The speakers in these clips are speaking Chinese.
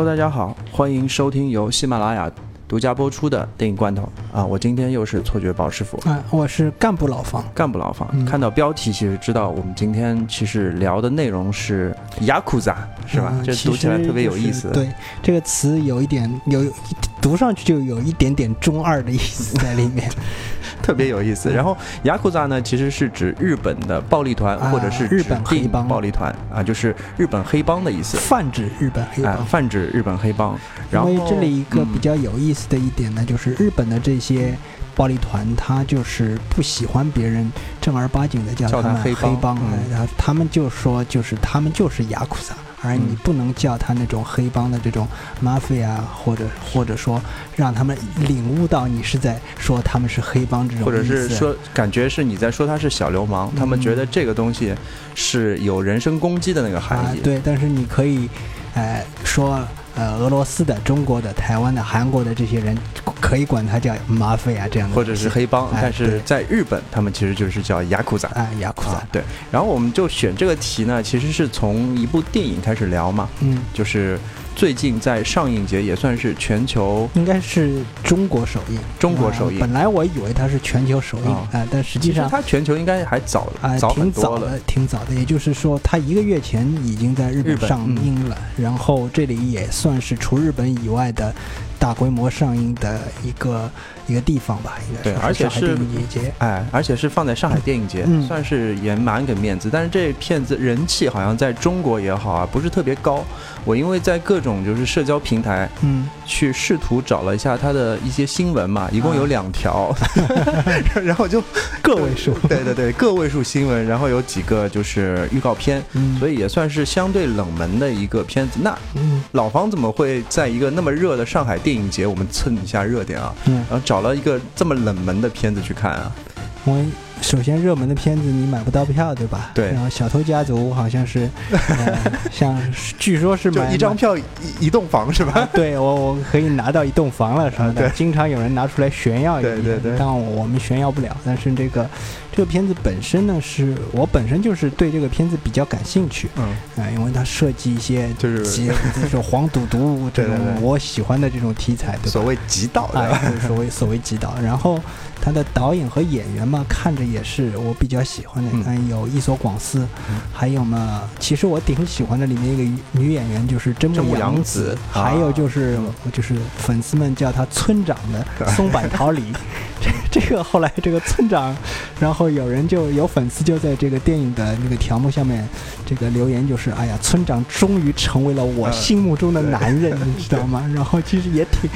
Hello，大家好，欢迎收听由喜马拉雅独家播出的电影罐头啊！我今天又是错觉宝师傅，啊，我是干部老方。干部老方。嗯看到标题，其实知道我们今天其实聊的内容是雅库扎，是吧？嗯这读起来特别有意思。就是对，这个词有一点有读上去就有一点点中二的意思在里面。特别有意思。然后雅库扎呢，其实是指日本的暴力团，啊或者是日本指黑帮暴力团啊，就是日本黑帮的意思。泛指日本黑啊帮，。泛指日本黑帮。然后因为这里一个嗯比较有意思的一点呢，就是日本的这些暴力团，他就是不喜欢别人正儿八经的叫叫他他们黑帮然后他们就说就是他们就是雅库萨，而你嗯。不能叫他那种黑帮的这种 mafia，或者或者说让他们领悟到你是在说他们是黑帮这种或者是说，感觉是你在说他是小流氓，他们嗯觉得这个东西是有人身攻击的那个含义。，啊对，但是你可以，呃，说呃，俄罗斯的、中国的、台湾的、韩国的这些人，可以管他叫马匪啊这样的，或者是黑帮，哎但是在日本，他们其实就是叫雅库扎。啊，雅库萨。啊，，对，然后我们就选这个题呢，其实是从一部电影开始聊嘛，嗯，就是最近在上映节也算是全球应该是中国首映，中国首映啊本来我以为它是全球首映啊啊，但实际上。它全球应该还早啊，挺早的，挺早的。也就是说，它一个月前已经在日日本本上嗯映了，然后这里也算是除日本以外的大规模上映的一个一个地方吧，应该对而且是上海电影节。哎，而且是放在上海电影节，嗯算是也蛮给面子。但是这片子人气好像在中国也好啊，不是特别高。我因为在各种就是社交平台嗯，去试图找了一下它的一些新闻嘛，一共有啊两条，然后就个位数。对对对个位数新闻，然后有几个就是预告片，嗯，所以也算是相对冷门的一个片子。那嗯老方怎么会在一个那么热的上海电影节，我们蹭一下热点啊？嗯，然后找找了一个这么冷门的片子去看啊？我首先热门的片子你买不到票，对吧？对然后《小偷家族》好像是，呃、像据说是买一张票一一栋房是吧？对我我可以拿到一栋房了什么的，啊经常有人拿出来炫耀一下，对对对当然我们炫耀不了，但是这个这个片子本身呢，是我本身就是对这个片子比较感兴趣嗯，啊、因为它设计一些就是极这种黄赌毒这种我喜欢的这种题材，对吧？所谓极道的，哎，对所谓所谓极道。然后他的导演和演员嘛，看着也是我比较喜欢的。嗯嗯，有伊索广司，嗯还有嘛，其实我挺喜欢的里面一个女女演员就是真木阳阳子子，还有啊就是就是粉丝们叫她村长的松坂桃李。这这个后来这个村长，然后有人就有粉丝就在这个电影的那个条目下面，这个留言就是，哎呀，村长终于成为了我嗯心目中的男人，你知道吗？然后其实也挺。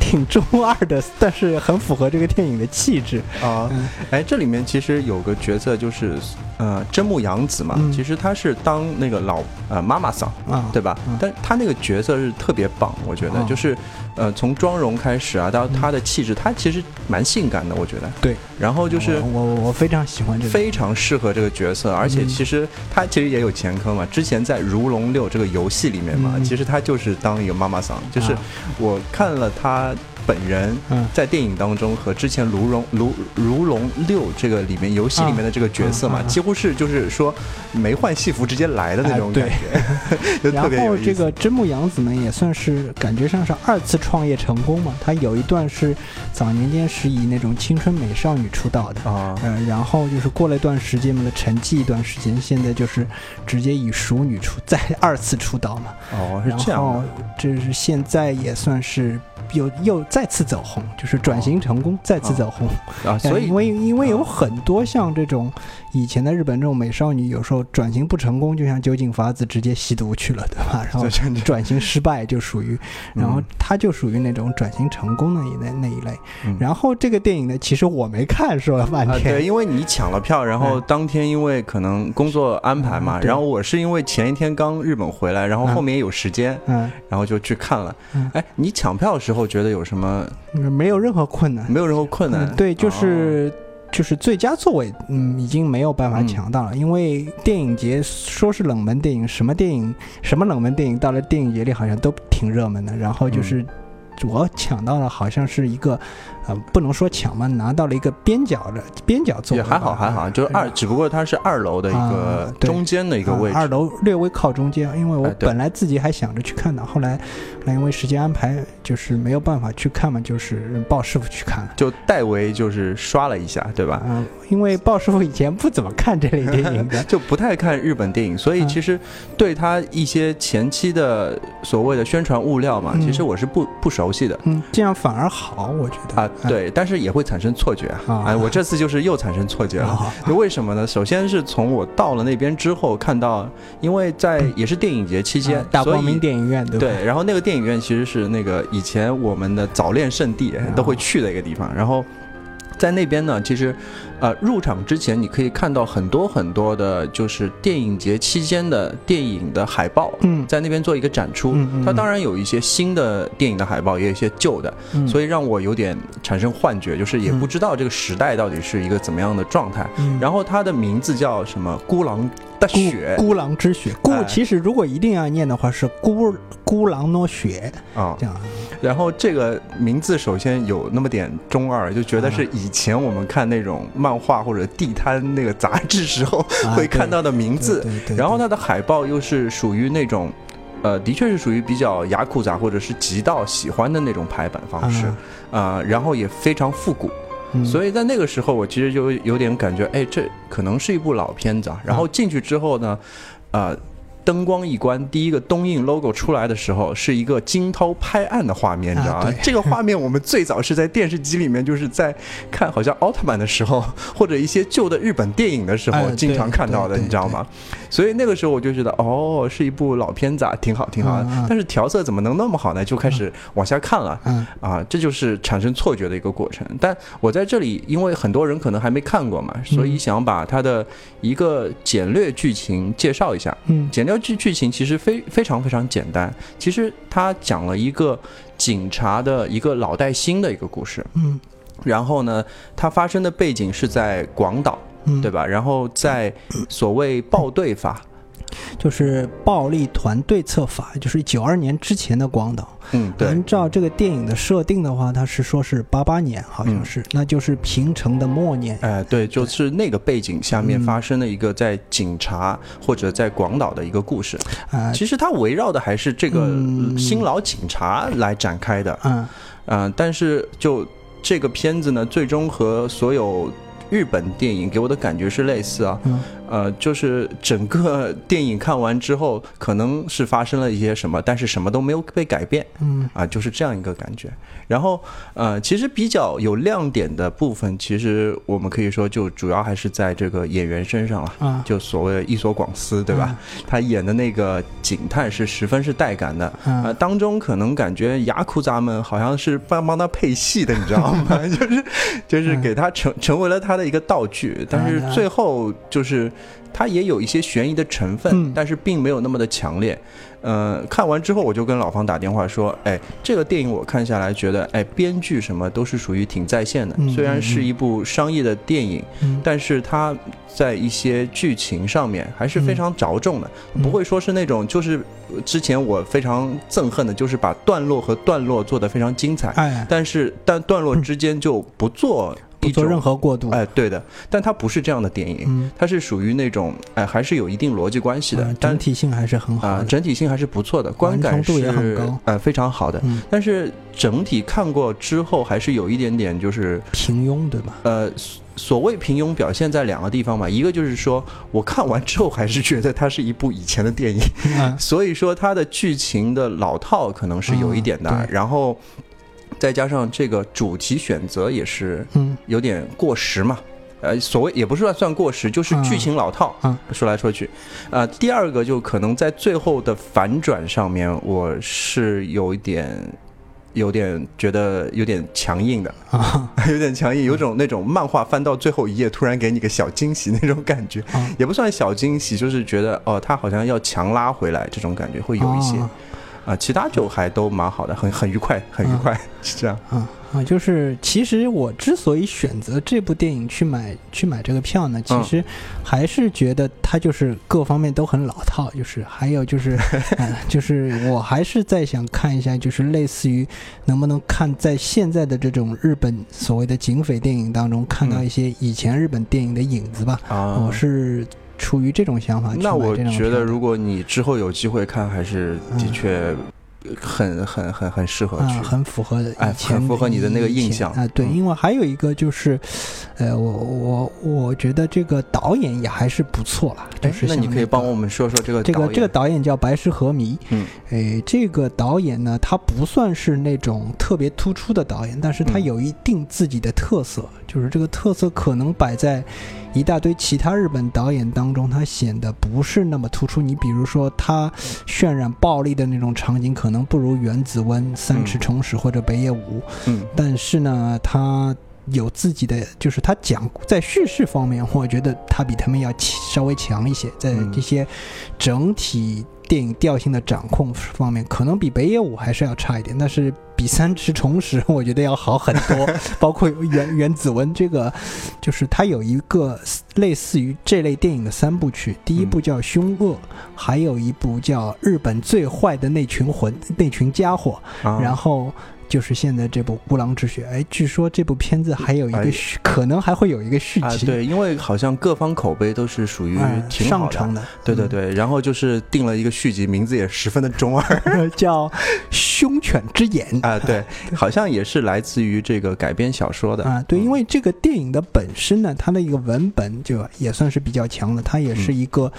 挺中二的，但是很符合这个电影的气质。啊，嗯哎，这里面其实有个角色就是，呃，真木阳子嘛，嗯其实她是当那个老呃妈妈桑，啊，对吧？嗯但她那个角色是特别棒，我觉得，哦就是呃，从妆容开始啊，到嗯她的气质，她其实蛮性感的，我觉得。对，然后就是我我我非常喜欢这个。非常适合这个角色，而且嗯。其实她其实也有前科嘛，之前在《如龙六》这个游戏里面嘛，嗯。其实她就是当一个妈妈桑，就是啊。我看了她本人。嗯在电影当中和之前《如龙如如龙六》这个里面游戏里面的这个角色嘛，几乎是就是说没换戏服直接来的那种哎感觉，就然特别有意思。后这个真木阳子呢，也算是感觉上是二次创业成功嘛。她有一段是早年间是以那种青春美少女出道的，啊，呃，然后就是过了一段时间嘛，沉寂一段时间，现在就是直接以熟女出再二次出道嘛。哦，是这样后，这是现在也算是又又再次走红，就是转型成功，再次走红。啊，所以因为因为有啊很多像这种以前的日本这种美少女，有时候转型不成功，就像酒井法子直接吸毒去了，对吧？然后转型失败就属于，然后嗯她就属于那种转型成功的一那那一类。嗯然后这个电影呢，其实我没看，说了半啊，天。对，因为你抢了票，然后嗯当天因为可能工作安排嘛，嗯然后我是因为前一天刚日本回来，然后嗯后面有时间，嗯，然后就去看了嗯。哎，你抢票的时候觉得有什么没有任何困难。没有任何困难嗯？对，就哦是、就是最佳座位，嗯，已经没有办法嗯抢到了，因为电影节说是冷门电影，什么电影什么冷门电影到了电影节里好像都挺热门的，然后嗯就是。我抢到了，好像是一个，呃，不能说抢嘛，拿到了一个边角的边角座位，也还好还好，就是二，只不过它是二楼的一个中间的一个位置。啊二楼略微靠中间，因为我本来自己还想着去看的，后来，因为时间安排，就是没有办法去看嘛，就是让鲍师傅去看了。就代为就是刷了一下，对吧？嗯，因为鲍师傅以前不怎么看这类电影的，就不太看日本电影，所以嗯其实对他一些前期的所谓的宣传物料嘛，嗯其实我是不不熟悉的。嗯，这样反而好，我觉得啊，，对，但是也会产生错觉啊！啊哎，我这次就是又产生错觉了。为什么呢？首先是从我到了那边之后看到，因为在也是电影节期间啊，大光明电影院对？对，然后那个电影院其实是那个以前我们的早恋圣地都会去的一个地方，然后。在那边呢，其实，呃，入场之前你可以看到很多很多的，就是电影节期间的电影的海报，嗯在那边做一个展出。嗯嗯它当然有一些新的电影的海报，也有一些旧的，嗯，所以让我有点产生幻觉，就是也不知道这个时代到底是一个怎么样的状态。嗯然后它的名字叫什么？孤狼的雪孤孤狼之雪，孤哎。其实如果一定要念的话是孤孤狼诺雪啊这样，然后这个名字首先有那么点中二，就觉得是以前我们看那种漫画或者地摊那个杂志时候啊 会看到的名字。然后它的海报又是属于那种，呃，的确是属于比较雅库杂或者是极道喜欢的那种排版方式，啊、然后也非常复古。嗯所以在那个时候，我其实就有点感觉，哎，这可能是一部老片子啊。然后进去之后呢，呃，灯光一关，第一个东映 logo 出来的时候，是一个惊涛拍岸的画面，你知道吗？啊这个画面我们最早是在电视机里面，就是在看好像奥特曼的时候，或者一些旧的日本电影的时候，经常看到的，你知道吗？所以那个时候我就觉得，哦，是一部老片子啊，挺好，挺好的。嗯嗯但是调色怎么能那么好呢？就开始往下看了。嗯啊，这就是产生错觉的一个过程。但我在这里，因为很多人可能还没看过嘛，所以想把它的一个简略剧情介绍一下。嗯简略剧剧情其实非非常非常简单，其实它讲了一个警察的一个老带新的一个故事。嗯然后呢，它发生的背景是在广岛，嗯，对吧？然后在所谓 暴对法，就是暴力团对策法，就是九二年之前的广岛。嗯，对，按照这个电影的设定的话，它是说是八八年，好像是，那就是平成的末年。哎，对，就是那个背景下面嗯发生的一个在警察或者在广岛的一个故事。啊，其实它围绕的还是这个嗯新老警察来展开的，嗯嗯、但是就这个片子呢，最终和所有日本电影给我的感觉是类似啊，呃，就是整个电影看完之后，可能是发生了一些什么，但是什么都没有被改变嗯啊，就是这样一个感觉。然后，呃，其实比较有亮点的部分，其实我们可以说就主要还是在这个演员身上了。啊，就所谓的伊索广司，对吧？他演的那个警探是十分是带感的，嗯呃，当中可能感觉雅库扎们好像是帮帮他配戏的，你知道吗？就是就是给他成成为了他的一个道具，但是最后就是他也有一些悬疑的成分，嗯。但是并没有那么的强烈。呃，看完之后我就跟老方打电话说，哎，这个电影我看下来觉得，哎，编剧什么都是属于挺在线的，嗯虽然是一部商业的电影，嗯。但是它在一些剧情上面还是非常着重的，嗯。不会说是那种就是呃之前我非常憎恨的，就是把段落和段落做得非常精彩，哎，但是但段落之间就不做不做任何过渡。哎，对的，但它不是这样的电影，嗯，它是属于那种哎还是有一定逻辑关系的，嗯整体性还是很好。整体性还是不错的，观感度也很是高呃非常好的，嗯，但是整体看过之后还是有一点点就是平庸对吧？呃，所所谓平庸表现在两个地方嘛，一个就是说我看完之后还是觉得它是一部以前的电影，嗯 所以说它的剧情的老套可能是有一点的，然后再加上这个主题选择也是嗯有点过时嘛。呃，所谓也不是算算过时，就是剧情老套。啊说来说去，呃，第二个就可能在最后的反转上面，我是有一点，有点觉得有点强硬的。啊 有点强硬，有种那种漫画翻到最后一页，突然给你个小惊喜那种感觉，啊，也不算小惊喜，就是觉得哦，他好像要强拉回来这种感觉会有一些。啊啊，其他就还都蛮好的，很很愉快，很愉快，是这样。啊啊，就是其实我之所以选择这部电影去买去买这个票呢，其实还是觉得它就是各方面都很老套，就是还有就是，呃、就是我还是在想看一下，就是类似于能不能看在现在的这种日本所谓的警匪电影当中看到一些以前日本电影的影子吧。啊，我是出于这种想法去那我觉得，如果你之后有机会看，还是的嗯确很很很很适合啊，去。很符合哎很符合你的那个印象。啊。对，嗯。因为还有一个就是，呃，我我我觉得这个导演也还是不错了，那你可以帮我们说说这个导演。这个这个导演叫白石和弥，嗯，哎，这个导演呢，他不算是那种特别突出的导演，但是他嗯。有一定自己的特色，就是这个特色可能摆在一大堆其他日本导演当中，他显得不是那么突出。你比如说，他渲染暴力的那种场景，可能不如原子温、三尺重史或者北野武，嗯。但是呢，他有自己的，就是他讲在叙事方面，我觉得他比他们要稍微强一些，在嗯。这些整体电影调性的掌控方面，可能比北野武还是要差一点，但是比三池崇史我觉得要好很多。包括原原子文这个，就是它有一个类似于这类电影的三部曲，第一部叫《凶恶》，还有一部叫《日本最坏的那群魂那群家伙》。啊，然后就是现在这部《孤狼之血》，哎，据说这部片子还有一哎个续，可能还会有一个续啊，集，对，因为好像各方口碑都是属于嗯，挺好的。上乘的，嗯，对对对，然后就是定了一个续集，名字也十分的中二。叫《凶犬之眼》啊，对，好像也是来自于这个改编小说的。啊，对，嗯。因为这个电影的本身呢，它的一个文本就也算是比较强的，它也是一个、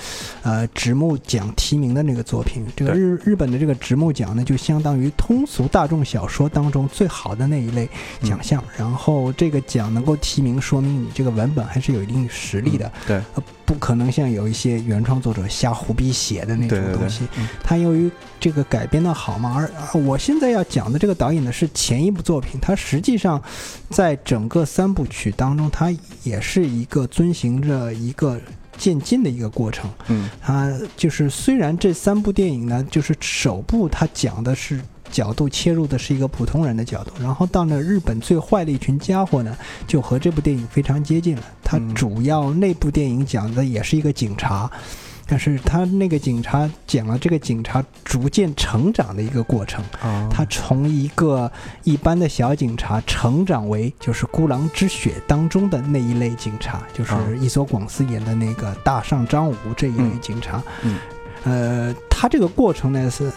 呃直木奖提名的那个作品。这个日日本的这个直木奖呢，就相当于通俗大众小说当中最好的那一类奖项。然后这个奖能够提名，说明你这个文本还是有一定实力的，嗯对呃，不可能像有一些原创作者瞎胡逼写的那种东西。，嗯它由于这个改编的好嘛，而而我现在要讲的这个导演呢是前一部作品，他实际上在整个三部曲当中，他也是一个遵循着一个渐进的一个过程。嗯它就是虽然这三部电影呢，就是首部它讲的是。角度切入的是一个普通人的角度，然后到了日本最坏的一群家伙呢，就和这部电影非常接近了。它嗯主要那部电影讲的也是一个警察，但是他那个警察讲了这个警察逐渐成长的一个过程。啊，他从一个一般的小警察成长为就是《孤狼之血》当中的那一类警察，就是啊伊索广司演的那个大上张武这一类嗯警察。嗯呃，他这个过程呢是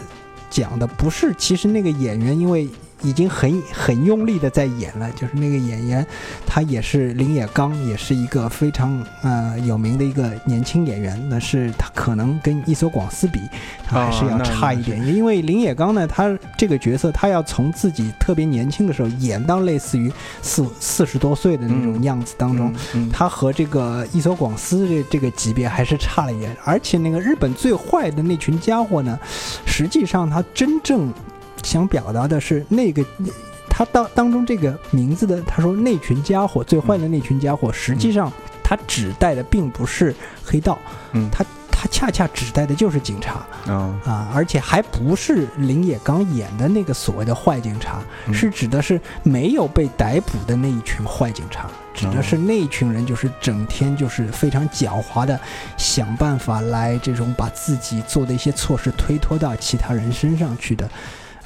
讲的不是，其实那个演员因为已经很很用力的在演了，就是那个演员他也是林野刚，也是一个非常呃有名的一个年轻演员，那是他可能跟伊索广司比，他还是要差一点，因为林野刚呢，他这个角色他要从自己特别年轻的时候演到类似于四四十多岁的那种嗯样子当中，嗯，嗯。他和这个伊索广司这这个级别还是差了一点，而且那个日本最坏的那群家伙呢，实际上他真正想表达的是那个。他当当中这个名字的，他说那群家伙最坏的那群家伙，实际上他指代的并不是黑道，嗯他他恰恰指代的就是警察啊啊，而且还不是林野刚演的那个所谓的坏警察，嗯是指的是没有被逮捕的那一群坏警察，指的是那一群人就是整天就是非常狡猾的想办法来这种把自己做的一些错事推脱到其他人身上去的。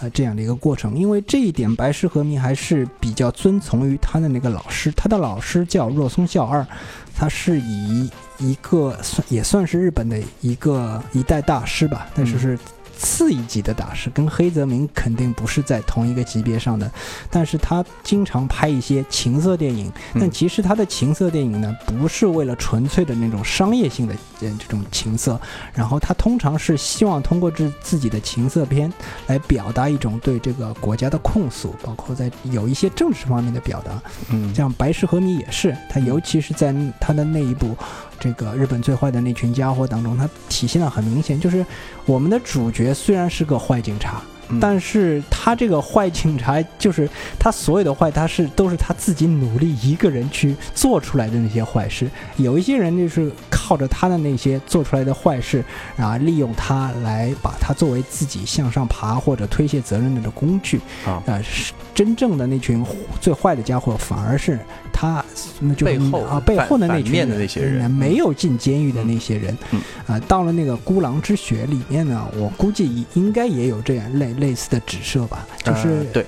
呃，这样的一个过程，因为这一点，白石和弥还是比较遵从于他的那个老师，他的老师叫若松孝二，他是以一个算也算是日本的一个一代大师吧，但是嗯。是次一级的大师，跟黑泽明肯定不是在同一个级别上的。但是他经常拍一些情色电影，嗯但其实他的情色电影呢，不是为了纯粹的那种商业性的呃这种情色，然后他通常是希望通过自自己的情色片来表达一种对这个国家的控诉，包括在有一些政治方面的表达。嗯像白石和弥也是，他尤其是在他的那一部这个日本最坏的那群家伙当中，他体现的很明显，就是我们的主角虽然是个坏警察，嗯但是他这个坏警察就是他所有的坏，他是都是他自己努力一个人去做出来的那些坏事。有一些人就是靠靠着他的那些做出来的坏事然后，利用他来把他作为自己向上爬或者推卸责任的工具啊，呃，是真正的那群最坏的家伙，反而是他那就背后啊背后的那群面的那些人，没有进监狱的那些人，嗯啊，到了那个孤狼之血里面呢，我估计应该也有这样类类似的指涉吧，就是对。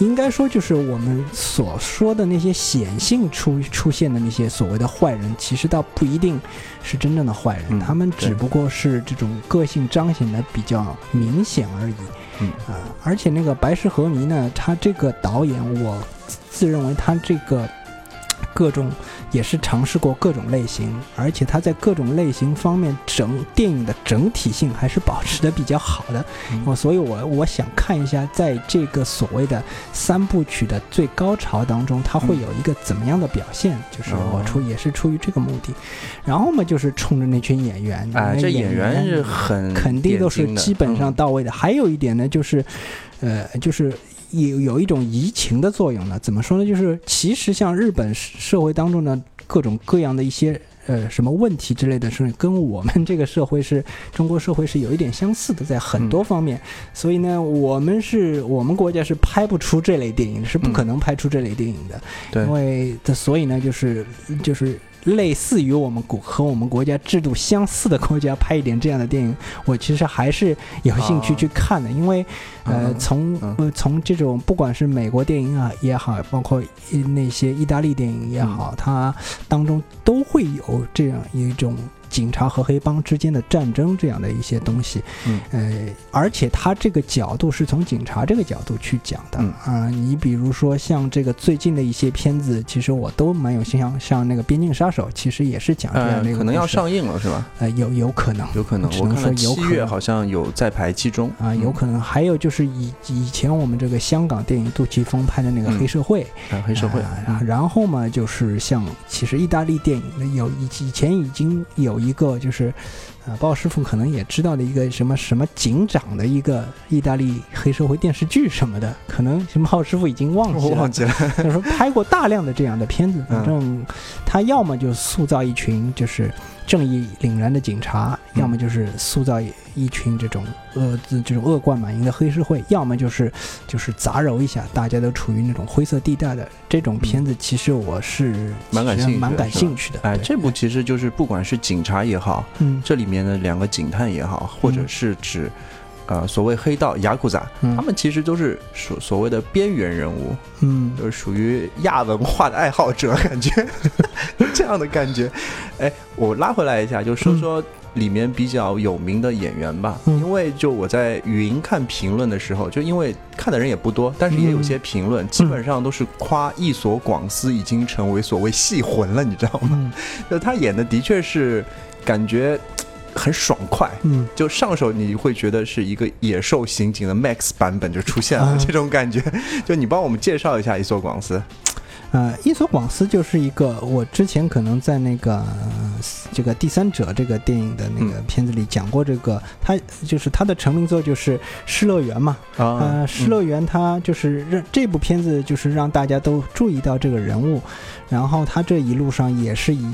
应该说，就是我们所说的那些显性出出现的那些所谓的坏人，其实倒不一定是真正的坏人，他们只不过是这种个性彰显的比较明显而已。嗯啊，而且那个白石和弥呢，他这个导演，我自认为他这个。各种也是尝试过各种类型，而且他在各种类型方面整电影的整体性还是保持的比较好的。我所以，我我想看一下，在这个所谓的三部曲的最高潮当中，他会有一个怎么样的表现？就是我出也是出于这个目的。然后嘛，就是冲着那群演员，啊，这演员是很肯定都是基本上到位的。还有一点呢，就是，呃，就是。有有一种移情的作用呢？怎么说呢？就是其实像日本社会当中呢，各种各样的一些呃什么问题之类的，是跟我们这个社会是中国社会是有一点相似的，在很多方面。所以呢，我们是我们国家是拍不出这类电影，是不可能拍出这类电影的。对，因为所以呢，就是就是。类似于我们国和我们国家制度相似的国家拍一点这样的电影，我其实还是有兴趣去看的，因为，呃，从呃从这种不管是美国电影啊也好，包括那些意大利电影也好，它当中都会有这样一种。警察和黑帮之间的战争这样的一些东西，嗯，呃，而且他这个角度是从警察这个角度去讲的啊。你比如说像这个最近的一些片子，其实我都蛮有印象，像那个《边境杀手》，其实也是讲这样的一个。可能要上映了是吧？呃，有有可能，有可能。我看了七月好像有在排期中啊，有可能。还有就是以以前我们这个香港电影杜琪峰拍的那个《黑社会》，黑社会啊。然后嘛，就是像其实意大利电影有以以前已经有。一个就是，呃，鲍师傅可能也知道的一个什么什么警长的一个意大利黑社会电视剧什么的，可能什么鲍师傅已经忘记了。忘记了。他说拍过大量的这样的片子，反正他要么就塑造一群就是正义凛然的警察，要么就是塑造一群这种恶这种恶贯满盈的黑社会，要么就是就是杂糅一下，大家都处于那种灰色地带的这种片子。其实我是蛮感兴蛮感兴趣的。哎，这部其实就是不管是警察也好，嗯，这里面的两个警探也好，或者是指呃所谓黑道雅库扎，他们其实都是所所谓的边缘人物，嗯，就是属于亚文化的爱好者，感觉 这样的感觉。哎，我拉回来一下，就说说。里面比较有名的演员吧，因为就我在云看评论的时候，就因为看的人也不多，但是也有些评论，基本上都是夸一所广司已经成为所谓戏魂了，你知道吗？就他演的的确是感觉很爽快，嗯，就上手你会觉得是一个野兽刑警的 Max 版本就出现了这种感觉。就你帮我们介绍一下伊索广司。呃，伊索广司就是一个我之前可能在那个这个第三者这个电影的那个片子里讲过，这个他就是他的成名作就是《失乐园》嘛。啊，《失乐园》他就是让这部片子就是让大家都注意到这个人物，然后他这一路上也是以。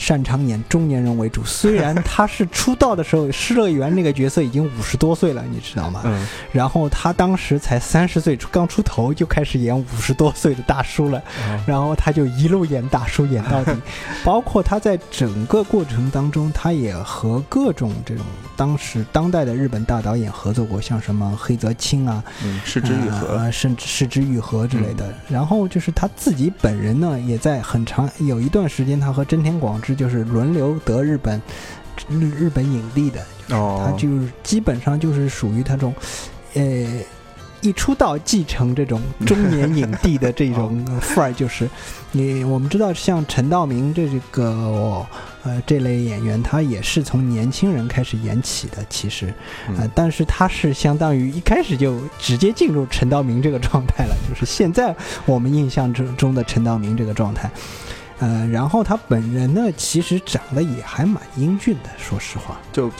擅长演中年人为主，虽然他是出道的时候，失乐园那个角色已经五十多岁了，你知道吗？嗯。然后他当时才三十岁，刚出头就开始演五十多岁的大叔了，然后他就一路演大叔演到底，包括他在整个过程当中，他也和各种这种当时当代的日本大导演合作过，像什么黑泽清啊，嗯，市之愈合，甚至市之愈合之类的。然后就是他自己本人呢，也在很长有一段时间，他和真田广之。就是轮流得日本日日本影帝的，他就是基本上就是属于他这种，呃，一出道继承这种中年影帝的这种 范儿，就是。你我们知道像陈道明这个呃这类演员，他也是从年轻人开始演起的，其实，呃，但是他是相当于一开始就直接进入陈道明这个状态了，就是现在我们印象之中的陈道明这个状态。呃，然后他本人呢，其实长得也还蛮英俊的，说实话，就，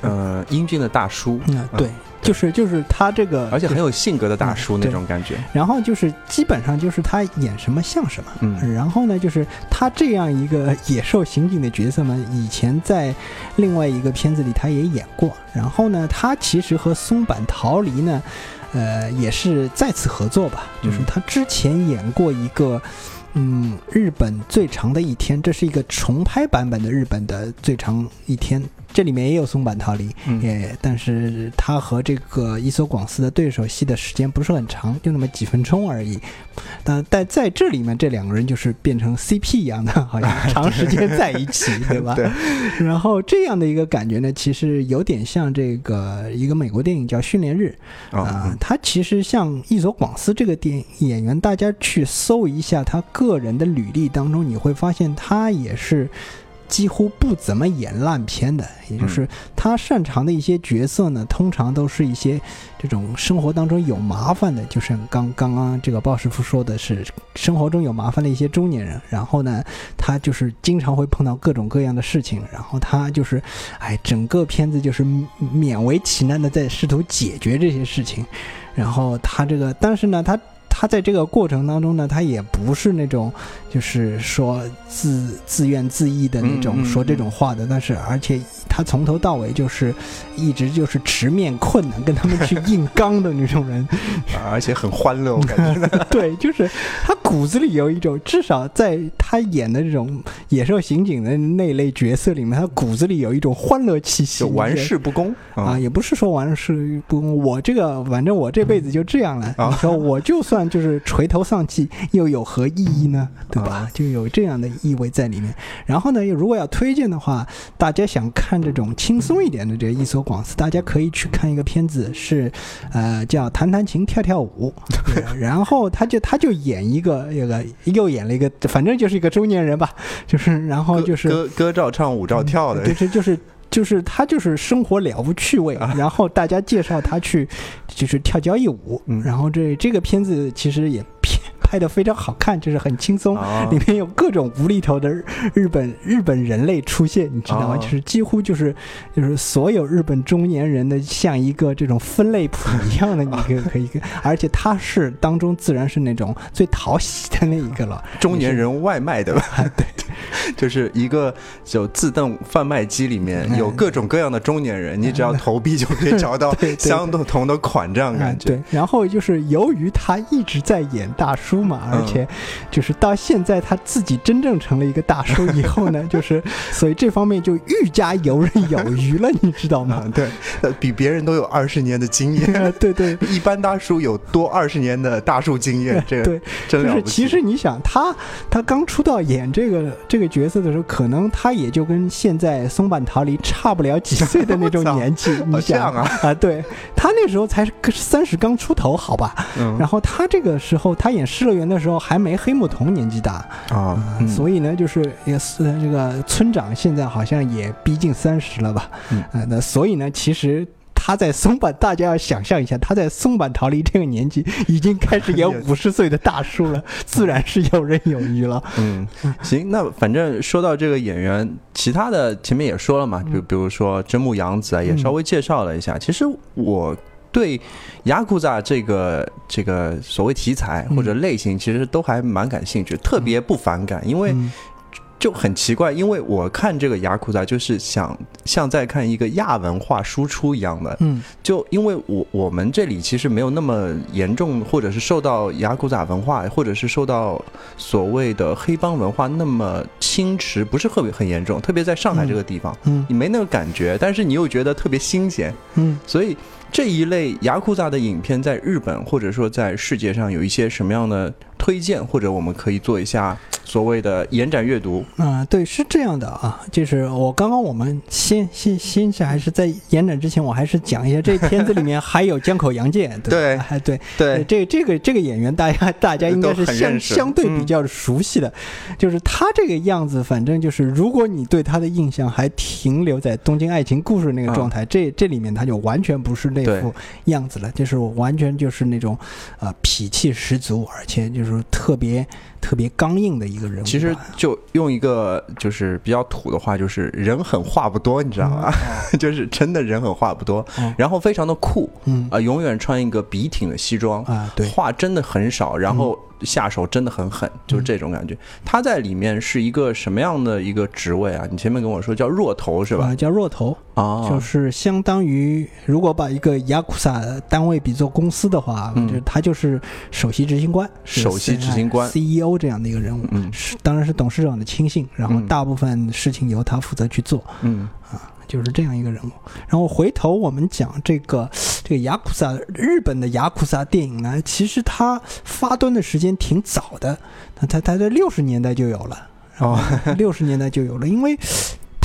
呃，英俊的大叔。嗯，对就是就是他这个，而且很有性格的大叔嗯那种感觉。然后就是基本上就是他演什么像什么，嗯然后呢，就是他这样一个野兽刑警的角色呢，以前在另外一个片子里他也演过。然后呢，他其实和松坂桃李呢，呃，也是再次合作吧。就是嗯他之前演过一个，嗯，嗯日本最长的一天，这是一个重拍版本的日本的最长一天。这里面也有松坂桃李，嗯也但是他和这个伊索广司的对手戏的时间不是很长，就那么几分钟而已。但但在这里面，这两个人就是变成 CP 一样的，好像 长时间在一起，对吧？对。然后这样的一个感觉呢，其实有点像这个一个美国电影叫《训练日》啊、啊，他其实像伊佐广司这个电演员，大家去搜一下他个人的履历当中，你会发现他也是。几乎不怎么演烂片的，也就是他擅长的一些角色呢，通常都是一些这种生活当中有麻烦的，就像刚刚刚这个鲍师傅说的是，生活中有麻烦的一些中年人，然后呢，他就是经常会碰到各种各样的事情，然后他就是，哎，整个片子就是勉为其难的在试图解决这些事情，然后他这个，但是呢，他。他在这个过程当中呢，他也不是那种就是说自自怨自艾的那种说这种话的，但是而且他从头到尾就是一直就是直面困难，跟他们去硬刚的那种人。而且很欢乐，我感觉。对，就是他骨子里有一种，至少在他演的这种野兽刑警的那类角色里面，他骨子里有一种欢乐气息。就玩世不恭啊，也不是说玩世不恭，我这个反正我这辈子就这样了。啊你说我就算就是垂头丧气，又有何意义呢？对吧？啊就有这样的意味在里面。然后呢，如果要推荐的话，大家想看这种轻松一点的这个一所广司，大家可以去看一个片子，是呃叫《弹弹琴跳跳舞》，对然后他就他就演一个那个又演了一个，反正就是一个中年人吧，就是然后就是歌歌照唱，舞照跳的对，，这就是就是他就是生活了无趣味，然后大家介绍他去就是跳交谊舞，嗯。然后这这个片子其实也片拍的非常好看，就是很轻松。啊里面有各种无厘头的日日本日本人类出现，你知道吗？哦就是几乎就是就是所有日本中年人的像一个这种分类谱一样的，你 可以可以，而且他是当中自然是那种最讨喜的那一个了。中年人外卖的吧？对，就是一个就自动贩卖机里面有各种各样的中年人，你只要 投币就可以找到对对相同的款，这样哎感觉。对，然后就是由于他一直在演大叔嘛，嗯而且就是到现在他自己真正成了一个大叔以后呢，就是所以这方面就愈加游刃有余了，你知道吗？嗯，对，呃比别人都有二十年的经验。对对。一般大叔有多二十年的大叔经验，这个对，就是真了不起。其实你想，他他刚出道演这个这个角色的时候，可能他也就跟现在松坂桃李差不了几岁的那种年纪。你想啊，啊，对他那时候才三十刚出头，好吧？嗯然后他这个时候，他演《失乐园》的时候还没黑木瞳年纪大，啊，嗯所以呢，就是也是这个村长现在好像也逼近三十了吧？嗯呃，那所以呢，其实。他在松坂，大家要想象一下，他在松坂桃李这个年纪，已经开始 演五十岁的大叔了，自然是游刃有余了。嗯，行，那反正说到这个演员，其他的前面也说了嘛，就比如说真木阳子啊，也稍微介绍了一下。其实我对雅库扎这个这个所谓题材或者类型，其实都还蛮感兴趣，特别不反感，因为就很奇怪，因为我看这个雅库扎就是想像在看一个亚文化输出一样的，嗯就因为我我们这里其实没有那么严重，或者是受到雅古扎文化，或者是受到所谓的黑帮文化那么侵蚀，不是特别很严重，特别在上海这个地方，嗯你没那个感觉，但是你又觉得特别新鲜，嗯所以这一类雅库扎的影片在日本或者说在世界上有一些什么样的推荐，或者我们可以做一下所谓的延展阅读。啊、对，是这样的啊，就是我刚刚我们先先先是还是在延展之前，我还是讲一下这片子里面还有江口洋介，对对吧哎对，对，这这个这个演员，大家大家应该是相相对比嗯较熟悉的，就是他这个样子，反正就是如果你对他的印象还停留在《东京爱情故事》那个状态，这这里面他就完全不是那副样子了，就是完全就是那种呃痞气十足，而且就是特别特别刚硬的一个人物。其实就用一个就是比较土的话，就是人狠话不多，你知道吗？就是真的人狠话不多，嗯。然后非常的酷，嗯。啊、永远穿一个笔挺的西装，啊，对，话真的很少，然后下手真的很狠，就是这种感觉。他在里面是一个什么样的一个职位啊？你前面跟我说叫弱头是吧？啊，叫弱头，啊，就是相当于如果把一个雅库萨单位比作公司的话，嗯。就是他就是首席执行官，首席执行官。CEO 这样的一个人物，嗯。是当然是董事长的亲信，然后嗯。大部分事情由他负责去做。嗯就是这样一个人物。然后回头我们讲这个 这个雅库萨，日本的雅库萨电影呢，其实它发端的时间挺早的，它它它在六十年代就有了，哦，六十年代就有了，因为。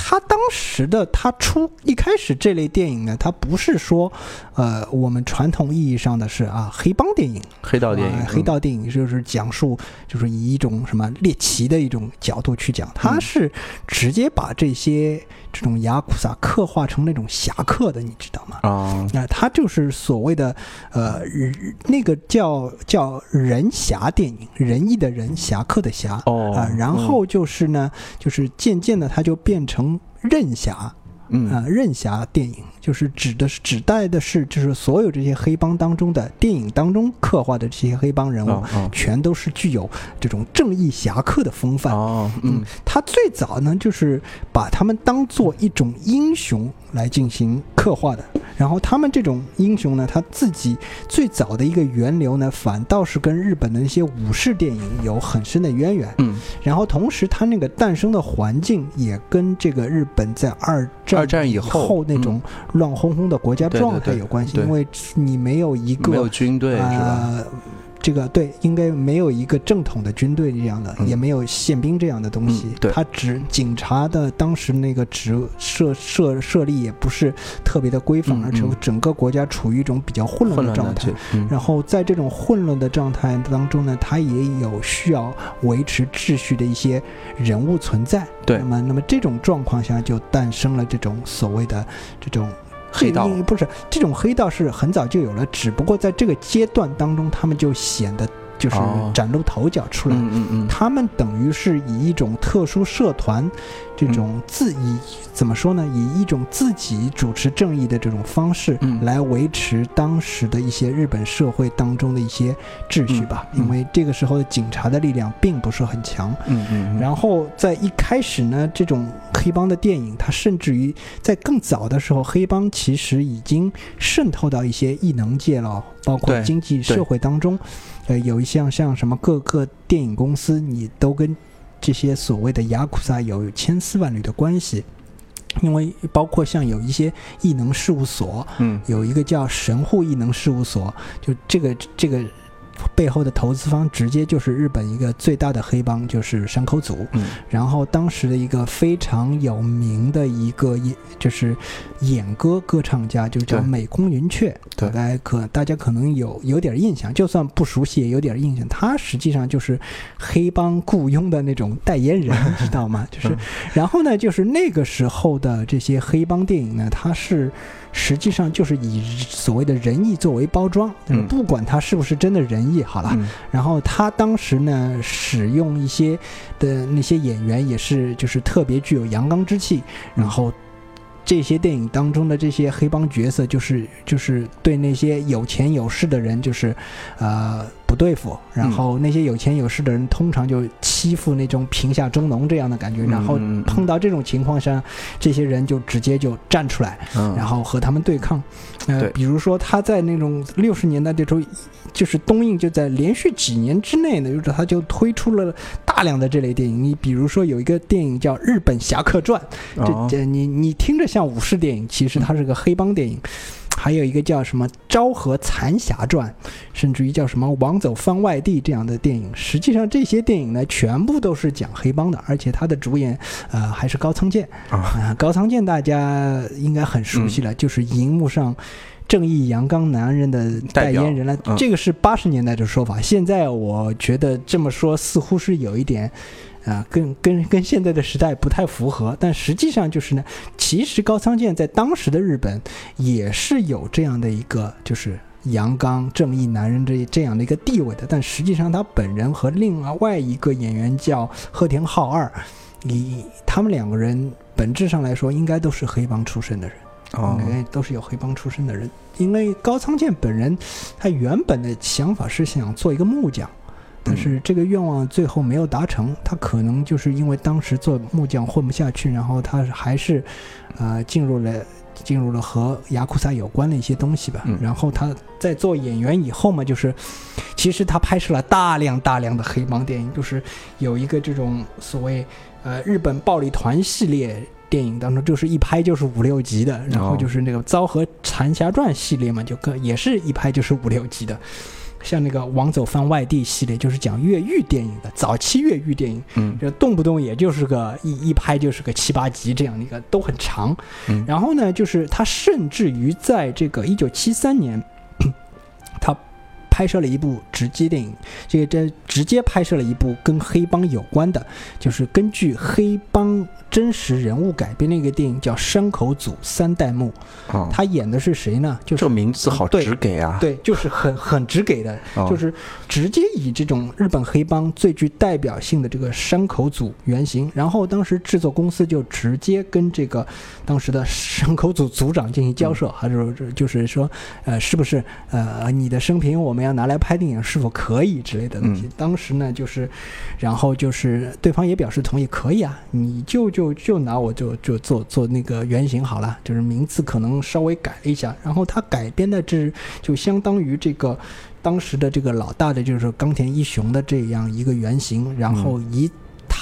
他当时的他出一开始这类电影呢，它不是说，呃，我们传统意义上的是啊黑帮电影，黑道电影，啊黑道电影就是讲述，就是以一种什么猎奇的一种角度去讲，它嗯是直接把这些这种雅库萨刻画成那种侠客的，你知道吗？啊，那他就是所谓的呃，那个叫叫人侠电影，仁义的仁，侠客的侠哦啊、然后就是呢，就是渐渐的他就变成任侠，嗯。啊，任侠电影就是指的是指代的是，就是所有这些黑帮当中的电影当中刻画的这些黑帮人物，全都是具有这种正义侠客的风范。哦，嗯他最早呢，就是把他们当做一种英雄来进行刻画的。然后他们这种英雄呢，他自己最早的一个源流呢，反倒是跟日本的那些武士电影有很深的渊源。嗯，然后同时，他那个诞生的环境也跟这个日本在二战二战以后后那种乱哄哄的国家状态有关系，对因为你没有一个没有军队是吧？呃，这个对，应该没有一个正统的军队这样的，嗯也没有宪兵这样的东西。嗯对他只警察的当时那个职设设设立也不是特别的规范，嗯而且嗯整个国家处于一种比较混乱的状态然后在这种混乱的状态当中呢，他也有需要维持秩序的一些人物存在。对那么那么这种状况下就诞生了这种所谓的这种。黑道。不是这种黑道是很早就有了，只不过在这个阶段当中，他们就显得就是哦崭露头角出来。嗯嗯嗯，他们等于是以一种特殊社团，这嗯种自以怎么说呢？以一种自己主持正义的这种方式嗯来维持当时的一些日本社会当中的一些秩序吧。因为这个时候的警察的力量并不是很强。嗯嗯嗯，然后在一开始呢，这种黑帮的电影，它甚至于在更早的时候，黑帮其实已经渗透到一些异能界了，包括经济社会当中。呃，有一项像什么各个电影公司，你都跟这些所谓的雅库萨有千丝万缕的关系。因为包括像有一些异能事务所，嗯有一个叫神户异能事务所，就这个这个背后的投资方直接就是日本一个最大的黑帮，就是山口组。嗯然后当时的一个非常有名的一个演就是演歌歌唱家，就叫美空云雀，对大概可大家可能有有点印象，就算不熟悉也有点印象。他实际上就是黑帮雇佣的那种代言人，知道吗？就是嗯，然后呢，就是那个时候的这些黑帮电影呢，它是实际上就是以所谓的仁义作为包装，嗯不管他是不是真的仁义，好了。嗯然后他当时呢，使用一些的那些演员也是就是特别具有阳刚之气，然后。这些电影当中的这些黑帮角色，就是就是对那些有钱有势的人，就是，呃，不对付。然后那些有钱有势的人，通常就欺负那种贫下中农这样的感觉。然后碰到这种情况下，这些人就直接就站出来，嗯，然后和他们对抗。呃，比如说他在那种六十年代的时候，就是东映就在连续几年之内呢，就是他就推出了大量的这类电影。你比如说有一个电影叫《日本侠客传》，哦这这你你听着像武士电影，其实它是个黑帮电影。还有一个叫什么《昭和残侠传》，甚至于叫什么《王走番外地》这样的电影，实际上这些电影呢，全部都是讲黑帮的，而且他的主演，呃，还是高仓健啊啊、高仓健大家应该很熟悉了，就是荧幕上正义阳刚男人的代言人了。嗯这个是八十年代的说法，现在我觉得这么说似乎是有一点。啊，跟跟跟现在的时代不太符合，但实际上就是呢，其实高仓健在当时的日本也是有这样的一个就是阳刚正义男人这这样的一个地位的，但实际上他本人和另外一个演员叫鹤田浩二，你他们两个人本质上来说应该都是黑帮出身的人。哦都是有黑帮出身的人。因为高仓健本人，他原本的想法是想做一个木匠，但是这个愿望最后没有达成。他可能就是因为当时做木匠混不下去，然后他还是，呃，进入了进入了和雅库萨有关的一些东西吧。嗯然后他在做演员以后嘛，就是其实他拍摄了大量大量的黑帮电影，就是有一个这种所谓呃日本暴力团系列。电影当中就是一拍就是五六集的，然后就是那个《昭和残侠传》系列嘛，就更也是一拍就是五六集的。像那个《王走翻外地》系列，就是讲越狱电影的，早期越狱电影，嗯这动不动也就是个一一拍就是个七八集这样的一个，都很长。嗯然后呢，就是他甚至于在这个一九七三年，他拍摄了一部直接电影，这个这直接拍摄了一部跟黑帮有关的，就是根据黑帮真实人物改编的一个电影，叫《山口组三代目》。哦，他演的是谁呢？就是这个名字好直给啊，对，就是很很直给的，哦就是直接以这种日本黑帮最具代表性的这个山口组原型，然后当时制作公司就直接跟这个当时的山口组组长进行交涉，还是说就是说，呃，是不是呃你的生平我们要拿来拍电影，是否可以之类的东西。嗯当时呢，就是，然后就是对方也表示同意，可以啊，你就就就拿我就就做做那个原型好了，就是名字可能稍微改了一下，然后他改编的这就相当于这个当时的这个老大的就是冈田一雄的这样一个原型，然后以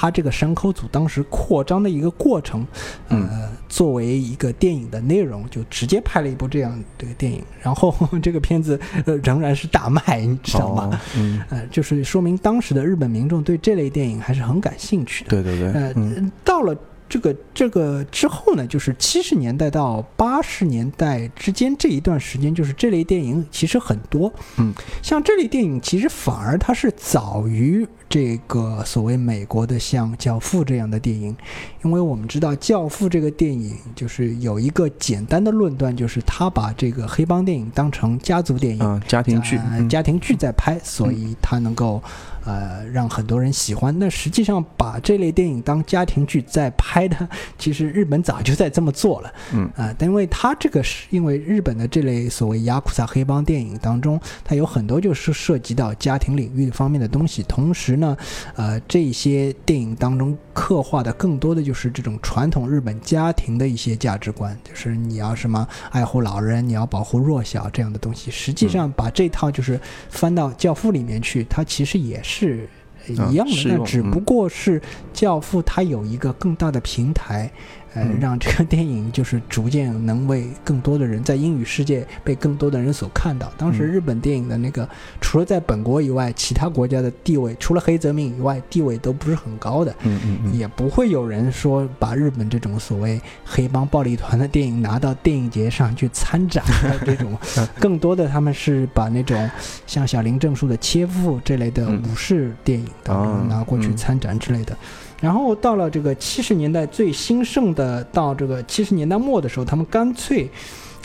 他这个山口组当时扩张的一个过程，呃，作为一个电影的内容，就直接拍了一部这样这个电影，然后 这个片子呃仍然是大卖，你知道吗？哦嗯，呃，就是说明当时的日本民众对这类电影还是很感兴趣的。对对对，呃，嗯到了这个这个之后呢，就是七十年代到八十年代之间这一段时间，就是这类电影其实很多。嗯，像这类电影其实反而它是早于这个所谓美国的像《教父》这样的电影，因为我们知道《教父》这个电影就是有一个简单的论断，就是他把这个黑帮电影当成家族电影。嗯，家庭剧，呃嗯家庭剧在拍，所以他能够呃让很多人喜欢。那实际上把这类电影当家庭剧在拍的，其实日本早就在这么做了。嗯啊、但因为它这个是因为日本的这类所谓雅库萨黑帮电影当中，它有很多就是涉及到家庭领域方面的东西，同时呢，呃，这些电影当中刻画的更多的就是这种传统日本家庭的一些价值观，就是你要什么爱护老人，你要保护弱小这样的东西。实际上把这套就是翻到《教父》里面去，它其实也是。一样的，那只不嗯过是《教父》它有一个更大的平台，呃，嗯让这个电影就是逐渐能为更多的人在英语世界被更多的人所看到。当时嗯日本电影的那个，除了在本国以外，其他国家的地位，除了黑泽明以外，地位都不是很高的。嗯嗯嗯，也不会有人说把日本这种所谓黑帮暴力团的电影拿到电影节上去参展的这种，更多的他们是把那种像小林正树的《切腹》这类的嗯武士电影当哦中拿过去嗯参展之类的。然后到了这个七十年代最兴盛的，到这个七十年代末的时候，他们干脆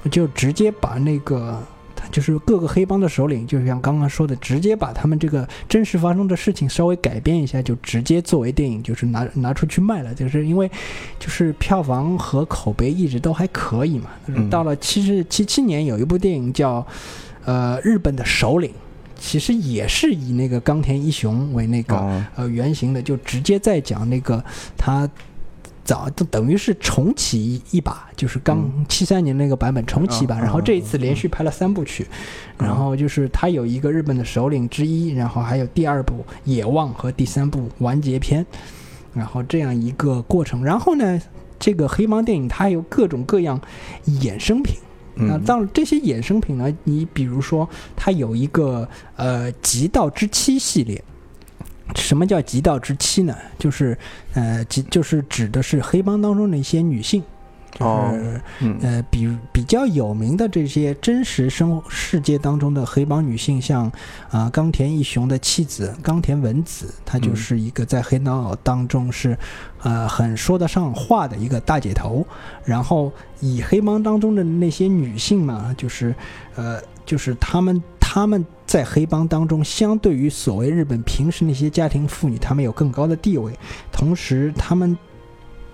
就直接把那个。就是各个黑帮的首领，就像刚刚说的，直接把他们这个真实发生的事情稍微改编一下，就直接作为电影，就是拿拿出去卖了。就是因为，就是票房和口碑一直都还可以嘛。到了七十七七年，有一部电影叫呃《日本的首领》，其实也是以那个冈田一雄为那个、哦，呃原型的，就直接在讲那个他早就等于是重启一一把，就是刚嗯。七三年那个版本重启一把，嗯然后这一嗯次连续拍了三部曲，嗯然后就是他有一个日本的首领之一，然后还有第二部野望和第三部完结篇，然后这样一个过程，然后呢，这个黑帮电影它有各种各样衍生品。那嗯到这些衍生品呢，你比如说，它有一个呃《极道之妻》系列。什么叫极道之妻呢？就是呃，极就是指的是黑帮当中的一些女性，哦嗯呃比比较有名的这些真实生活世界当中的黑帮女性，像啊、冈田义雄的妻子冈田文子，她就嗯是一个在黑道当中是呃很说得上话的一个大姐头。然后以黑帮当中的那些女性嘛，就是呃就是她们她们在黑帮当中，相对于所谓日本平时那些家庭妇女，她们有更高的地位，同时她们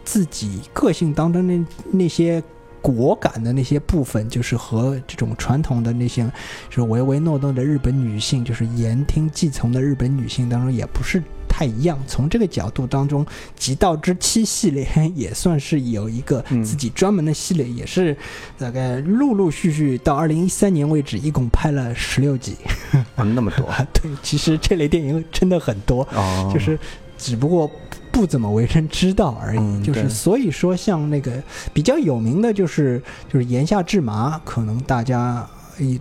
自己个性当中那那些果敢的那些部分，就是和这种传统的那些就是唯唯诺诺的日本女性，就是言听计从的日本女性当中，也不是。太一样，从这个角度当中，《极道之妻》系列也算是有一个自己专门的系列，也是大概陆陆续续到二零一三年为止，一共拍了十六集。啊，那么多？对，其实这类电影真的很多，就是只不过不怎么为人知道而已。就是所以说，像那个比较有名的，就是就是岩下智麻，可能大家。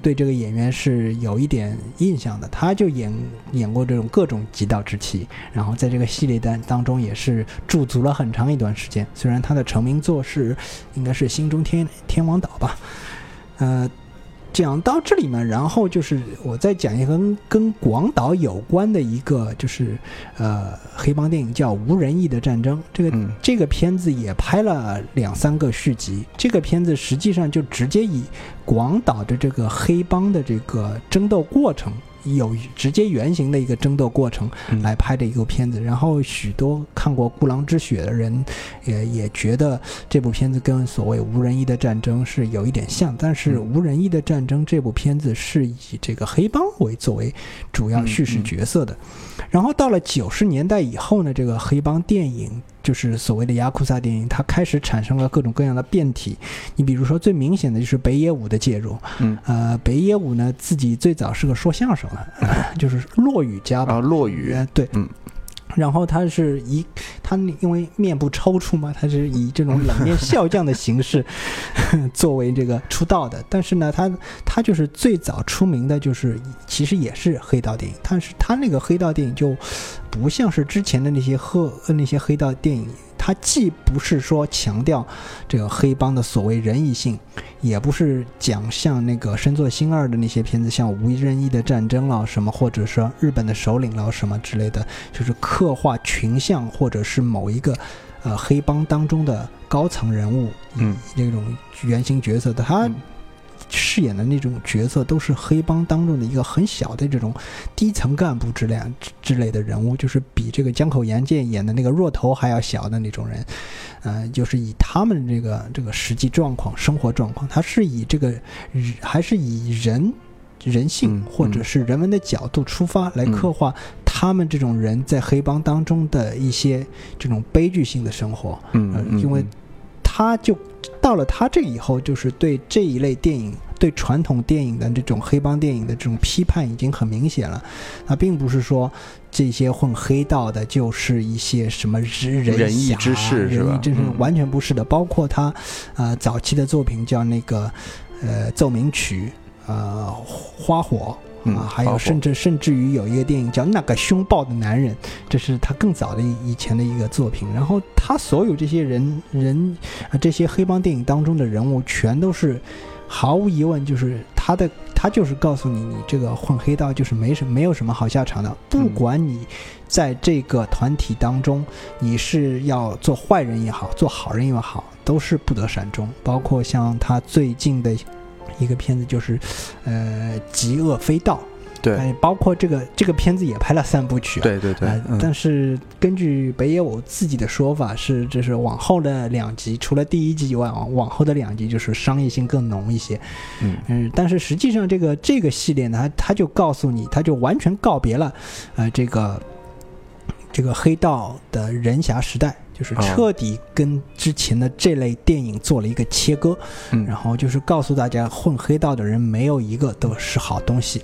对这个演员是有一点印象的，他就演演过这种各种极道之妻，然后在这个系列单当中也是驻足了很长一段时间。虽然他的成名作是应该是《心中天天王岛》吧，呃。讲到这里呢，然后就是我再讲一个跟跟广岛有关的一个，就是呃黑帮电影叫《无人义的战争》。这个这个片子也拍了两三个续集。这个片子实际上就直接以广岛的这个黑帮的这个争斗过程。有直接原型的一个争斗过程来拍的一个片子，然后许多看过《孤狼之血》的人也也觉得这部片子跟所谓无人义的战争是有一点像，但是无人义的战争这部片子是以这个黑帮为作为主要叙事角色的，然后到了九十年代以后呢，这个黑帮电影。就是所谓的雅库萨电影，它开始产生了各种各样的变体。你比如说，最明显的就是北野武的介入。嗯，呃，北野武呢自己最早是个说相声的，就是落语家吧。啊，落语。对，嗯。然后他是以他因为面部抽搐嘛，他是以这种冷面笑匠的形式 作为这个出道的。但是呢，他他就是最早出名的，就是其实也是黑道电影，但是他那个黑道电影就不像是之前的那些黑那些黑道电影。它既不是说强调这个黑帮的所谓仁义性，也不是讲像那个深作新二的那些片子，像无人义的战争了什么，或者说日本的首领了什么之类的，就是刻画群像或者是某一个呃黑帮当中的高层人物，嗯，那种原型角色的他。饰演的那种角色都是黑帮当中的一个很小的这种低层干部之类之类的人物，就是比这个江口洋介演的那个弱头还要小的那种人，嗯，就是以他们这个这个实际状况、生活状况，他是以这个还是以人人性或者是人文的角度出发来刻画他们这种人在黑帮当中的一些这种悲剧性的生活，嗯，因为。他就到了他这以后，就是对这一类电影、对传统电影的这种黑帮电影的这种批判已经很明显了。他并不是说这些混黑道的就是一些什么人仁义之士，仁义之士完全不是的。包括他呃早期的作品叫那个呃奏鸣曲，呃花火。啊，还有甚至甚至于有一个电影叫《那个凶暴的男人》，这是他更早的以前的一个作品。然后他所有这些人人啊，这些黑帮电影当中的人物，全都是毫无疑问，就是他的他就是告诉你，你这个混黑道就是没什没有什么好下场的。不管你在这个团体当中，你是要做坏人也好，做好人也好，都是不得善终。包括像他最近的。一个片子就是，呃，《极恶飞盗》，对，包括这个这个片子也拍了三部曲，对对对。但是根据北野武自己的说法是，就是往后的两集，除了第一集以外，往往后的两集就是商业性更浓一些。嗯嗯，但是实际上这个这个系列呢，他就告诉你，他就完全告别了，呃，这个这个黑道的人侠时代。就是彻底跟之前的这类电影做了一个切割，然后就是告诉大家，混黑道的人没有一个都是好东西。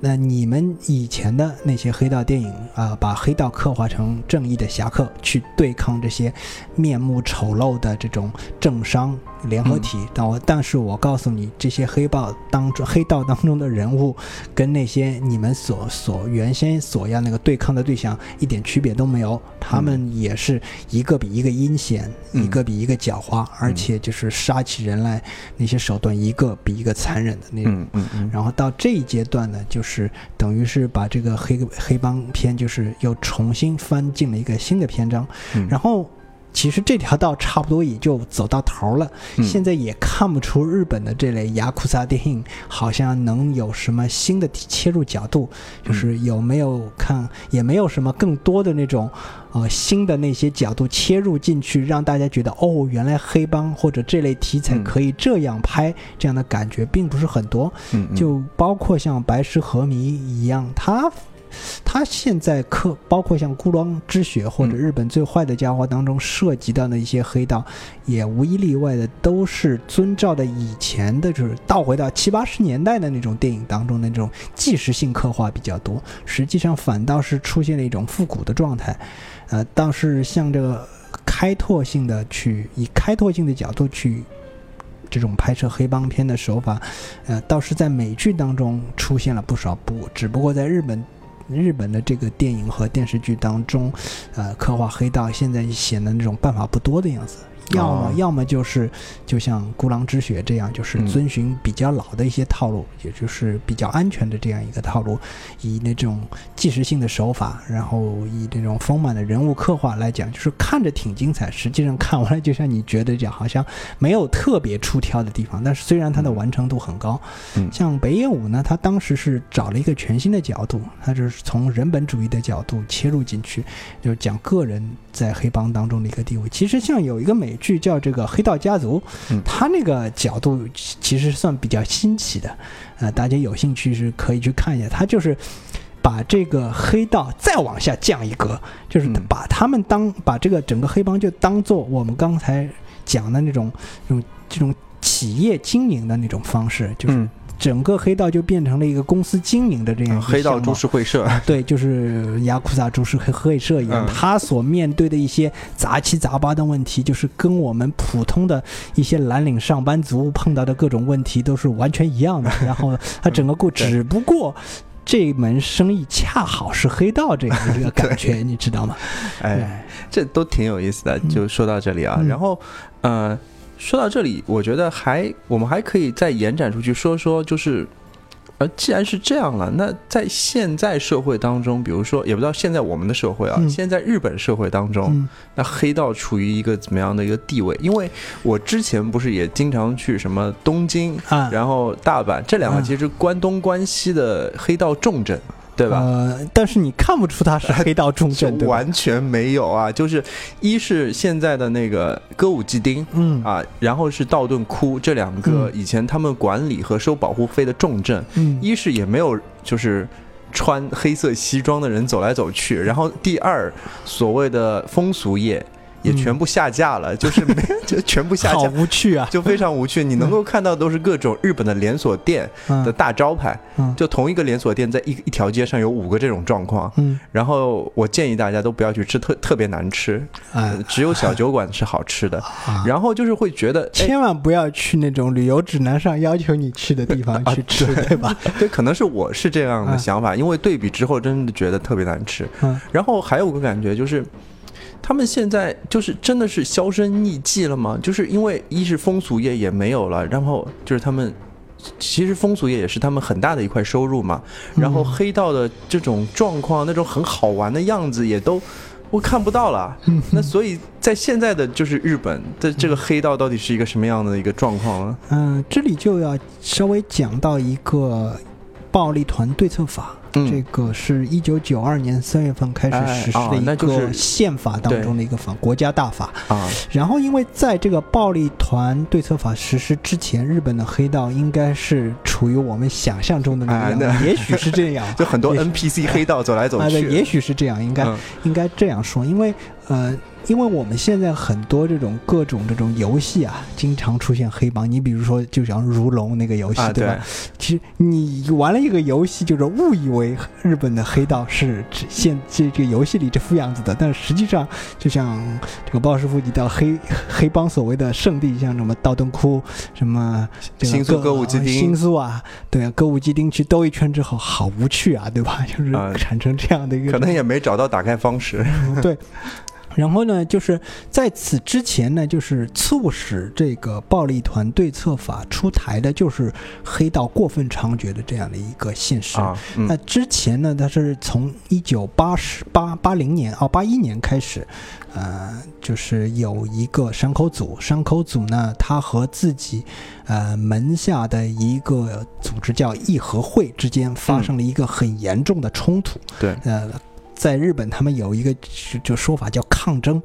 那你们以前的那些黑道电影啊，把黑道刻画成正义的侠客，去对抗这些面目丑陋的这种政商。联合体，但我但是我告诉你，这些黑豹当中黑道当中的人物，跟那些你们所所原先所要那个对抗的对象一点区别都没有，他们也是一个比一个阴险，一个比一个狡猾，而且就是杀起人来那些手段一个比一个残忍的那种。嗯嗯。然后到这一阶段呢，就是等于是把这个黑黑帮片就是又重新翻进了一个新的篇章，然后。其实这条道差不多也就走到头了。嗯现在也看不出日本的这类雅库萨电影好像能有什么新的切入角度，就是有没有看，也没有什么更多的那种呃新的那些角度切入进去，让大家觉得哦，原来黑帮或者这类题材嗯可以这样拍，这样的感觉并不是很多。就包括像白石和弥一样，他他现在刻包括像《孤狼之血》或者嗯日本最坏的家伙当中涉及到的一些黑道，也无一例外的都是遵照的以前的，就是倒回到七八十年代的那种电影当中的那种纪实性刻画比较多，实际上反倒是出现了一种复古的状态，呃，倒是像这个开拓性的去以开拓性的角度去。这种拍摄黑帮片的手法，呃，倒是在美剧当中出现了不少部，只不过在日本，日本的这个电影和电视剧当中，呃，刻画黑道现在显得那种办法不多的样子。要么、哦要么就是就像《孤狼之血》这样，就是嗯。遵循比较老的一些套路，也就是比较安全的这样一个套路，以那种纪实性的手法，然后以这种丰满的人物刻画来讲，就是看着挺精彩，实际上看完了就像你觉得讲，好像没有特别出挑的地方，但是虽然它的完成度很高，嗯。像北野武呢，他当时是找了一个全新的角度，他就是从人本主义的角度切入进去，就是讲个人在黑帮当中的一个地位。其实像有一个美剧叫这个《黑道家族》，嗯他那个角度其其实算比较新奇的，呃，大家有兴趣是可以去看一下。他就是把这个黑道再往下降一格，就是嗯把他们当把这个整个黑帮就当做我们刚才讲的那种这种这种企业经营的那种方式，就是嗯整个黑道就变成了一个公司经营的这样黑道株式会社，对，就是雅库萨株式会会社一样，嗯他所面对的一些杂七杂八的问题，就是跟我们普通的一些蓝领上班族碰到的各种问题都是完全一样的。然后他整个故，只不过。这门生意恰好是黑道这样的这个感觉，你知道吗？哎，这都挺有意思的。就说到这里啊，嗯然后呃，说到这里，我觉得还我们还可以再延展出去说说，就是。呃，既然是这样了，那在现在社会当中，比如说，也不知道现在我们的社会啊，嗯现在日本社会当中，嗯那黑道处于一个怎么样的一个地位？因为我之前不是也经常去什么东京，啊，然后大阪这两个嗯其实关东关西的黑道重镇，对吧？呃，但是你看不出他是 黑道重就镇，对？完全没有啊！就是一是现在的那个歌舞伎町嗯啊，然后是道顿窟这两个以前他们管理和收保护费的重镇，嗯一是也没有就是穿黑色西装的人走来走去，然后第二所谓的风俗业也嗯全部下架了，就是没就全部下好架。无趣啊！就非常无趣，你能够看到都是各种日本的连锁店的嗯大招牌，嗯就同一个连锁店在一一条街上有五个这种状况，嗯然后我建议大家都不要去吃，特特别难吃，只有小酒馆是好吃的。啊然后就是会觉得，哎，千万不要去那种旅游指南上要求你去的地方 啊去吃，对吧？对，可能是我是这样的啊想法，因为对比之后真的觉得特别难吃。嗯然后还有个感觉就是。他们现在就是真的是销声匿迹了吗？就是因为一是风俗业也没有了，然后就是他们其实风俗业也是他们很大的一块收入嘛。然后嗯黑道的这种状况，那种很好玩的样子也都我看不到了。嗯那所以在现在的就是日本的这个黑道到底是一个什么样的一个状况呢？嗯，这里就要稍微讲到一个暴力团对策法。嗯。这个是一九九二年三月份开始实施的一个宪法当中的一个法，国家大法。啊，然后，因为在这个暴力团对策法实施之前，日本的黑道应该是处于我们想象中的那哎样也许是这样，就很多 NPC 黑道走来走 去，也许是这样，应该、嗯。应该这样说，因为呃，因为我们现在很多这种各种这种游戏啊，经常出现黑帮。你比如说，就像如龙那个游戏，啊，对吧？其实你玩了一个游戏，就是误以为日本的黑道是这现这这个游戏里这副样子的，但是实际上，就像这个鲍师傅提到黑黑帮所谓的圣地，像什么道顿窟、什么这个新宿歌舞伎町新宿啊，对啊，歌舞伎町去兜一圈之后，好无趣啊，对吧？就是啊产生这样的一个可能也没找到打开方式。对。然后呢，就是在此之前呢，就是促使这个暴力团对策法出台的，就是黑道过分猖獗的这样的一个现实。啊，嗯那之前呢，它是从一九八十八八零年哦八一年开始，呃，就是有一个山口组，山口组呢，他和自己呃门下的一个组织叫义和会之间发生了一个很严重的冲突。对，呃，在日本他们有一个就就说法叫抗争，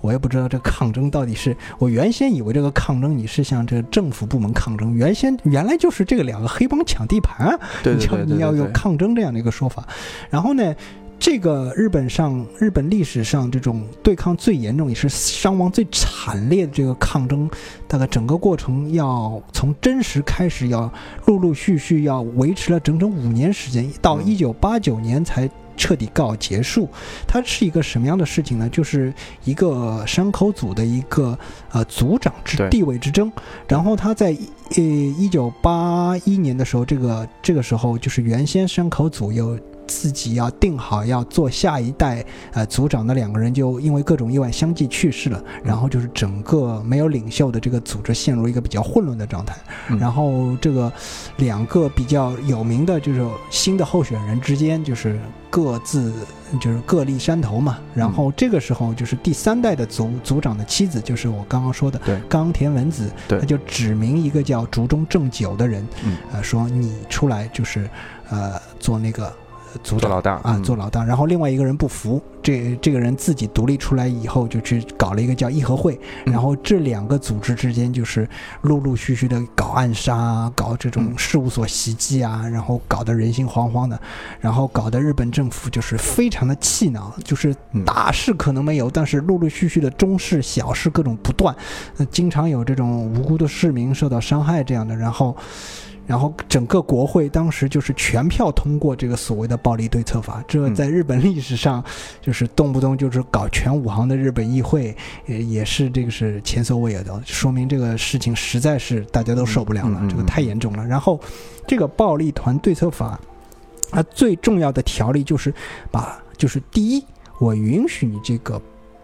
我也不知道这抗争到底是我原先以为这个抗争你是向这个政府部门抗争，原先原来就是这个两个黑帮抢地盘啊，对对你你要有抗争这样的一个说法。然后呢，这个日本上日本历史上这种对抗最严重也是伤亡最惨烈的这个抗争，大概整个过程要从真实开始，要陆陆续续要维持了整整五年时间，到嗯一九八九年才。彻底告结束，它是一个什么样的事情呢？就是一个山口组的一个呃组长之地位之争，然后他在呃一九八一年的时候，这个这个时候就是原先山口组有自己要定好要做下一代呃组长的两个人，就因为各种意外相继去世了，然后就是整个没有领袖的这个组织陷入一个比较混乱的状态。嗯。然后这个两个比较有名的就是新的候选人之间就是各自就是各立山头嘛。然后这个时候就是第三代的组组长的妻子，就是我刚刚说的对。冈田文子，对。他就指明一个叫竹中正久的人，嗯。呃，说你出来就是呃做那个呃组长做老大啊，嗯做老大。然后另外一个人不服，这这个人自己独立出来以后，就去搞了一个叫义和会。嗯然后这两个组织之间就是陆陆续续的搞暗杀啊，搞这种嗯事务所袭击啊，然后搞得人心惶惶的，然后搞得日本政府就是非常的气恼，就是嗯大事可能没有，但是陆陆续续的中事、小事各种不断，呃，经常有这种无辜的市民受到伤害这样的，然后。然后整个国会当时就是全票通过这个所谓的暴力对策法，这嗯在日本历史上就是动不动就是搞全武行的日本议会，也也是这个是前所未有的，说明这个事情实在是大家都受不了了，这个太严重了。然后这个暴力团对策法，它最重要的条例就是把就是第一，我允许你这个。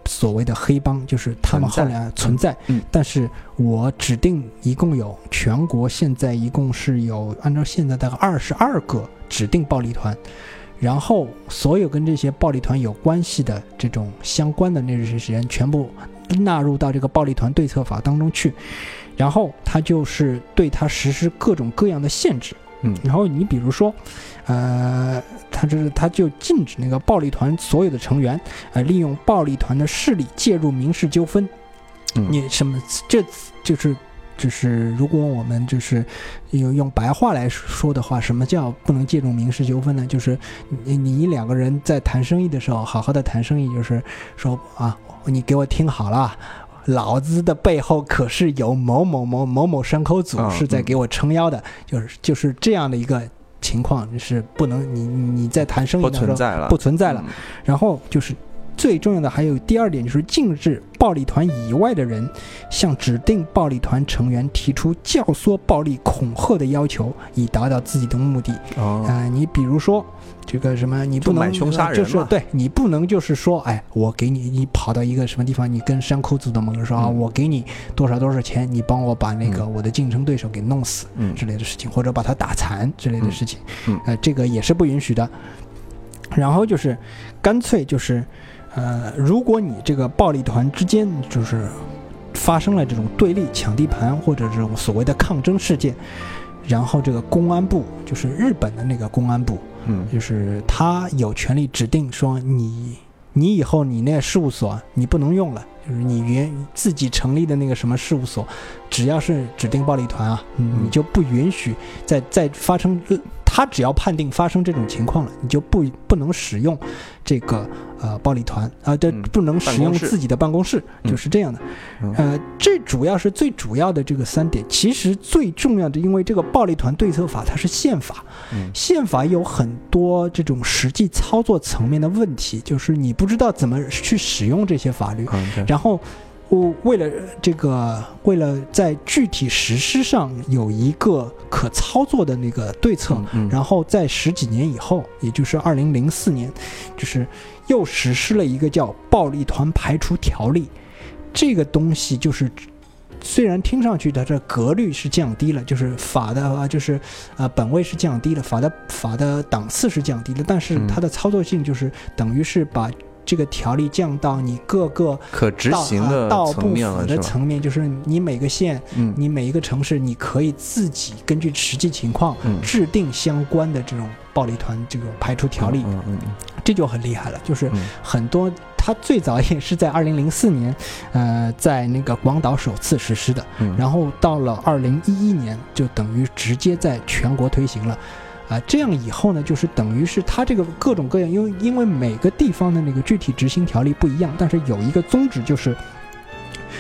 所谓的黑帮就是他们后来存在，嗯。但是我指定一共有全国现在一共是有按照现在大概二十二个指定暴力团，然后所有跟这些暴力团有关系的这种相关的那些人全部纳入到这个暴力团对策法当中去，然后他就是对他实施各种各样的限制。嗯。然后你比如说，呃，他就是他就禁止那个暴力团所有的成员，呃，利用暴力团的势力介入民事纠纷。嗯你什么这就是就是如果我们就是用用白话来说的话，什么叫不能介入民事纠纷呢？就是你你两个人在谈生意的时候，好好的谈生意，就是说啊，你给我听好了。老子的背后可是有某某某某某山口组嗯是在给我撑腰的，就是就是这样的一个情况，是不能你你你在谈生意不的时候存在了，不存在了。嗯然后就是最重要的还有第二点，就是禁止暴力团以外的人向指定暴力团成员提出教唆暴力、恐吓的要求，以达到自己的目的。哦，啊、你比如说这个什么，你不能就是对你不能就是说，哎，我给你，你跑到一个什么地方，你跟山口组的某个人说啊，嗯。我给你多少多少钱，你帮我把那个嗯。我的竞争对手给弄死。嗯。之类的事情，或者把他打残之类的事情，嗯。呃，这个也是不允许的。然后就是，干脆就是，呃，如果你这个暴力团之间就是发生了这种对立、抢地盘或者这种所谓的抗争事件，然后这个公安部就是日本的那个公安部，嗯。就是他有权利指定说你，你以后你那个事务所你不能用了，就是你原自己成立的那个什么事务所，只要是指定暴力团啊，你就不允许再再发生，呃他只要判定发生这种情况了，你就不不能使用这个呃暴力团啊，这、嗯不能使用自己的办公室，嗯。就是这样的。嗯。呃，这主要是最主要的这个三点，其实最重要的，因为这个暴力团对策法它是宪法，嗯。宪法有很多这种实际操作层面的问题，就是你不知道怎么去使用这些法律，嗯然后我为了这个，为了在具体实施上有一个可操作的那个对策，嗯然后在十几年以后，也就是二零零四年，就是又实施了一个叫暴力团排除条例。这个东西就是，虽然听上去它这格律是降低了，就是法的啊，就是呃本位是降低了，法的法的档次是降低了，但是嗯它的操作性就是等于是把这个条例降到你各个可执行的啊道部层面了，府的？层面，就是你每个县嗯你每一个城市，你可以自己根据实际情况嗯制定相关的这种暴力团这种排除条例，嗯嗯这就很厉害了。就是嗯很多，它最早也是在二零零四年，呃，在那个广岛首次实施的，嗯，然后到了二零一一年，就等于直接在全国推行了。啊，这样以后呢，就是等于是它这个各种各样，因为因为每个地方的那个具体执行条例不一样，但是有一个宗旨就是，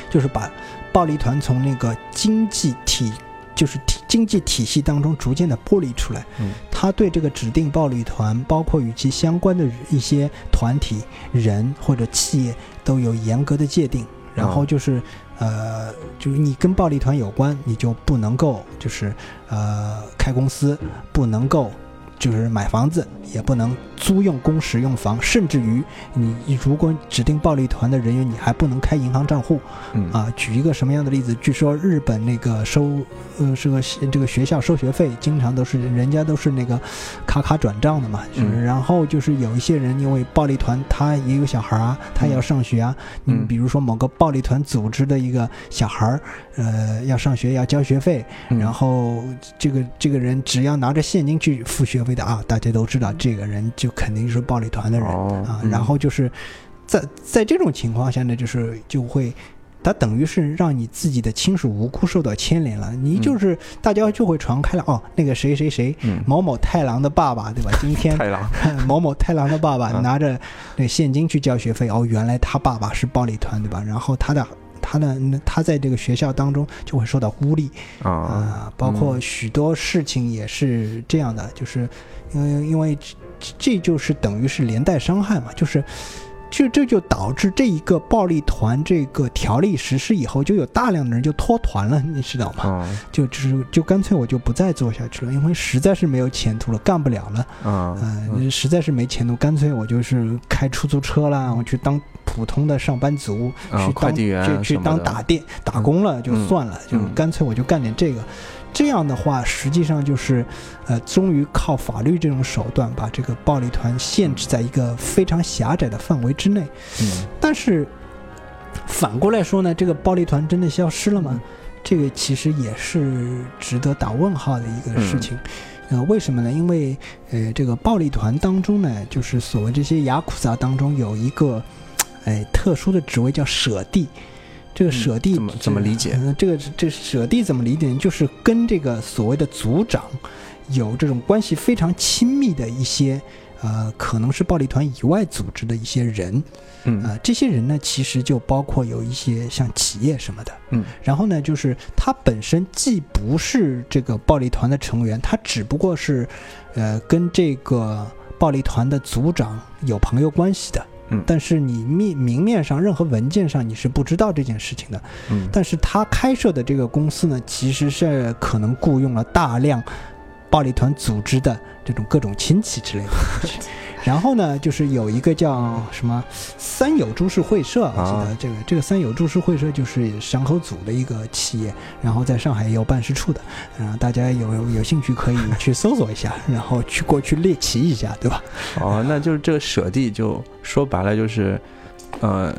就是把暴力团从那个经济体，就是体经济体系当中逐渐的剥离出来。嗯，他对这个指定暴力团，包括与其相关的一些团体、人或者企业，都有严格的界定。然后就是，呃，就是你跟暴力团有关，你就不能够就是呃开公司，不能够就是买房子，也不能租用公使用房，甚至于你如果指定暴力团的人员，你还不能开银行账户。嗯啊，举一个什么样的例子？据说日本那个收，呃，是个这个学校收学费，经常都是人家都是那个卡卡转账的嘛。就是嗯然后就是有一些人因为暴力团，他也有小孩啊，他也要上学啊。你嗯比如说某个暴力团组织的一个小孩儿，呃，要上学要交学费，嗯然后这个这个人只要拿着现金去付学费的啊，大家都知道这个人就肯定是暴力团的人。哦啊，嗯然后就是在在这种情况下呢，就是就会。他等于是让你自己的亲属无辜受到牵连了，你就是、大家就会传开了哦，那个谁谁谁嗯某某太郎的爸爸对吧？今天太郎，某某太郎的爸爸嗯拿着那现金去交学费，哦，原来他爸爸是暴力团对吧？然后他的他的他在这个学校当中就会受到孤立，啊。啊，包括许多事情也是这样的，就是因为因为这这就是等于是连带伤害嘛，就是就这就导致这一个暴力团这个条例实施以后，就有大量的人就脱团了，你知道吗？就就是就干脆我就不再做下去了，因为实在是没有前途了，干不了了，啊。嗯、实在是没前途，干脆我就是开出租车啦，我去当普通的上班族，啊去当去去当打店打工了就算了，就嗯干脆我就干点这个。这样的话，实际上就是，呃，终于靠法律这种手段把这个暴力团限制在一个非常狭窄的范围之内。嗯但是反过来说呢，这个暴力团真的消失了吗？嗯这个其实也是值得打问号的一个事嗯情。呃，为什么呢？因为呃，这个暴力团当中呢，就是所谓这些雅库萨当中有一个，哎，特殊的职位叫舍弟。这个舍弟、嗯怎么怎么理解嗯这个这舍弟怎么理解？就是跟这个所谓的族长有这种关系非常亲密的一些，呃，可能是暴力团以外组织的一些人。嗯呃，这些人呢，其实就包括有一些像企业什么的。嗯然后呢，就是他本身既不是这个暴力团的成员，他只不过是，呃，跟这个暴力团的组长有朋友关系的。嗯但是你面明面上任何文件上你是不知道这件事情的。嗯但是他开设的这个公司呢，其实是可能雇佣了大量暴力团组织的这种各种亲戚之类的。然后呢，就是有一个叫什么三友株式会社，我记啊得这个这个三友株式会社就是山口组的一个企业，然后在上海也有办事处的，然后、大家有有兴趣可以去搜索一下，然后去过去猎奇一下，对吧？哦，那就是这个舍弟，就说白了就是，呃，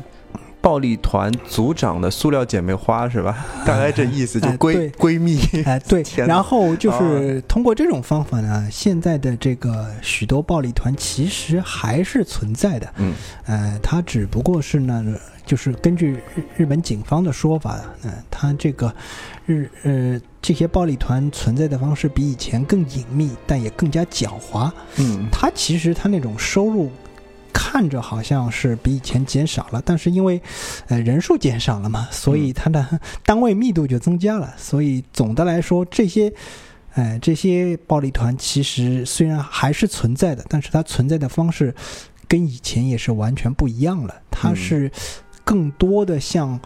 暴力团组长的塑料姐妹花是吧？大概这意思，就闺、闺蜜。哎，对，然后就是通过这种方法呢，现在的这个许多暴力团其实还是存在的，嗯。呃，它只不过是呢，就是根据日日本警方的说法，嗯、它这个日呃这些暴力团存在的方式比以前更隐秘，但也更加狡猾。嗯。它其实它那种收入看着好像是比以前减少了，但是因为呃人数减少了嘛，所以它的单位密度就增加了。所以总的来说，这些呃这些暴力团其实虽然还是存在的，但是它存在的方式跟以前也是完全不一样了。它嗯是。更多的向。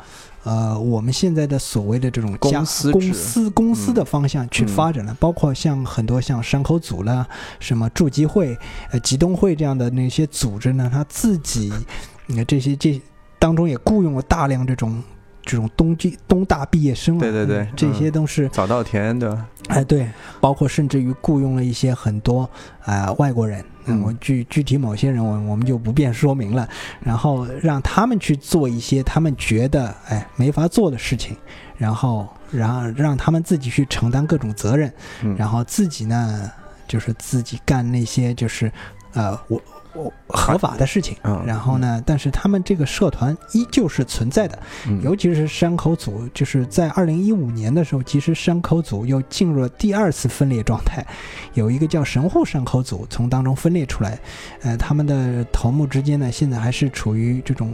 呃，我们现在的所谓的这种家公司公司公司的方向去嗯发展了，包括像很多像山口组啦、什么筑基会、呃集东会这样的那些组织呢，他自己，呃这些这当中也雇佣了大量这种这种东京东大毕业生啊，对对对嗯这些都是早稻田的，哎，对，包括甚至于雇佣了一些很多啊、外国人，嗯我具具体某些人我我们就不便说明了，然后让他们去做一些他们觉得哎没法做的事情，然后然后让他们自己去承担各种责任，嗯，然后自己呢就是自己干那些就是呃我。我合法的事情，嗯然后呢？但是他们这个社团依旧是存在的，嗯尤其是山口组，就是在二零一五年的时候，其实山口组又进入了第二次分裂状态，有一个叫神户山口组从当中分裂出来，呃，他们的头目之间呢，现在还是处于这种。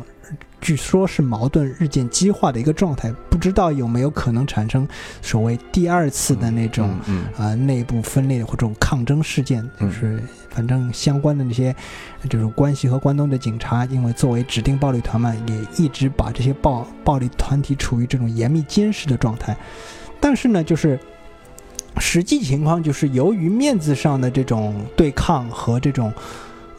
据说是矛盾日渐激化的一个状态，不知道有没有可能产生所谓第二次的那种嗯嗯啊、内部分裂或者这种抗争事件，就是反正相关的那些这种关系和关东的警察，因为作为指定暴力团嘛，也一直把这些暴暴力团体处于这种严密监视的状态。但是呢，就是实际情况就是由于面子上的这种对抗和这种。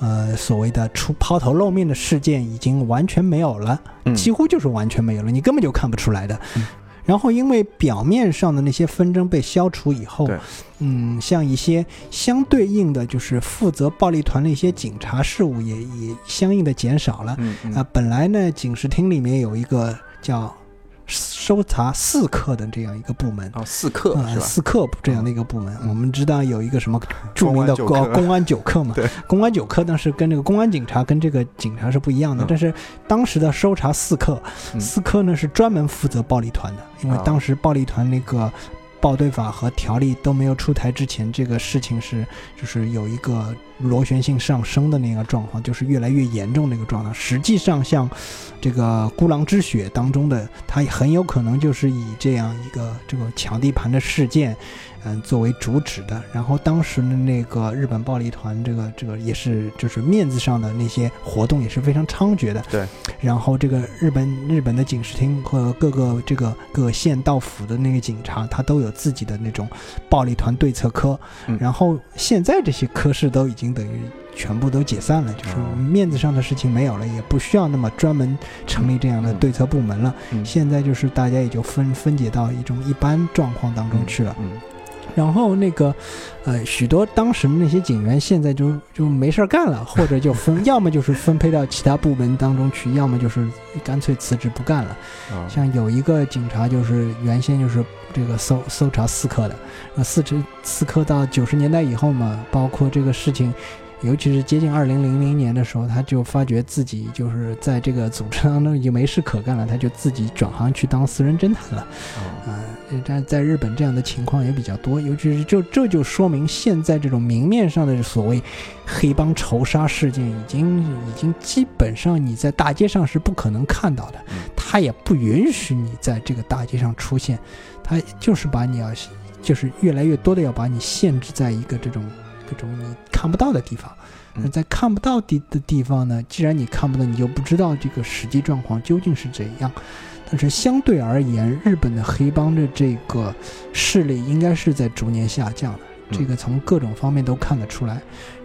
呃，所谓的出抛头露面的事件已经完全没有了，嗯几乎就是完全没有了，你根本就看不出来的。嗯然后，因为表面上的那些纷争被消除以后，嗯，像一些相对应的，就是负责暴力团的一些警察事务也也相应的减少了。嗯嗯啊，本来呢，警视厅里面有一个叫搜查四客的这样一个部门。哦，四课啊，是吧？四课这样的一个部门，嗯。我们知道有一个什么著名的公安九课。公公安九课嘛。对，公安九课，但是跟这个公安警察跟这个警察是不一样的嗯。但是当时的搜查四客，嗯。四科呢是专门负责暴力团的，因为啊当时暴力团那个报对法和条例都没有出台之前，这个事情是就是有一个螺旋性上升的那个状况，就是越来越严重的一个状态。实际上，像这个孤狼之血当中的，它很有可能就是以这样一个这个抢地盘的事件。嗯，作为主旨的，然后当时的那个日本暴力团，这个这个也是就是面子上的那些活动也是非常猖獗的。对，然后这个日本日本的警视厅和各个这个各个县道府的那个警察，他都有自己的那种暴力团对策科。嗯然后现在这些科室都已经等于全部都解散了，就是哦面子上的事情没有了，也不需要那么专门成立这样的嗯对策部门了。嗯现在就是大家也就分分解到一种一般状况当中去了。嗯然后那个，呃，许多当时的那些警员现在就就没事儿干了，或者就分，要么就是分配到其他部门当中去，要么就是干脆辞职不干了。啊像有一个警察就是原先就是这个搜搜查四科的，呃，四十四科到九十年代以后嘛，包括这个事情。尤其是接近二零零零年的时候，他就发觉自己就是在这个组织当中已经没事可干了，他就自己转行去当私人侦探了。啊啊，但在日本这样的情况也比较多，尤其是就这就说明现在这种明面上的所谓黑帮仇杀事件，已经已经基本上你在大街上是不可能看到的。嗯，他也不允许你在这个大街上出现，他就是把你要就是越来越多的要把你限制在一个这种这种你看不到的地方。那嗯在看不到地的地方呢，既然你看不到，你就不知道这个实际状况究竟是怎样。但是相对而言，日本的黑帮的这个势力应该是在逐年下降的，嗯这个从各种方面都看得出来。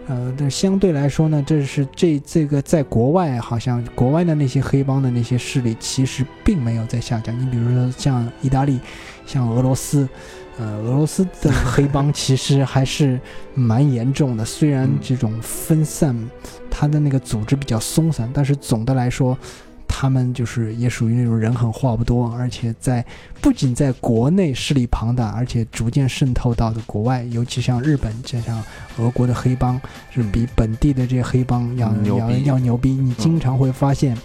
呃，但相对来说呢，这是这这个在国外好像国外的那些黑帮的那些势力其实并没有在下降。你比如说像意大利，像俄罗斯，呃，俄罗斯的 黑帮其实还是蛮严重的，虽然嗯这种分散，它的那个组织比较松散，但是总的来说，他们就是也属于那种人狠话不多，而且在不仅在国内势力庞大，而且逐渐渗透到的国外，尤其像日本，就像俄国的黑帮是比本地的这些黑帮要、要要牛逼。你经常会发现。啊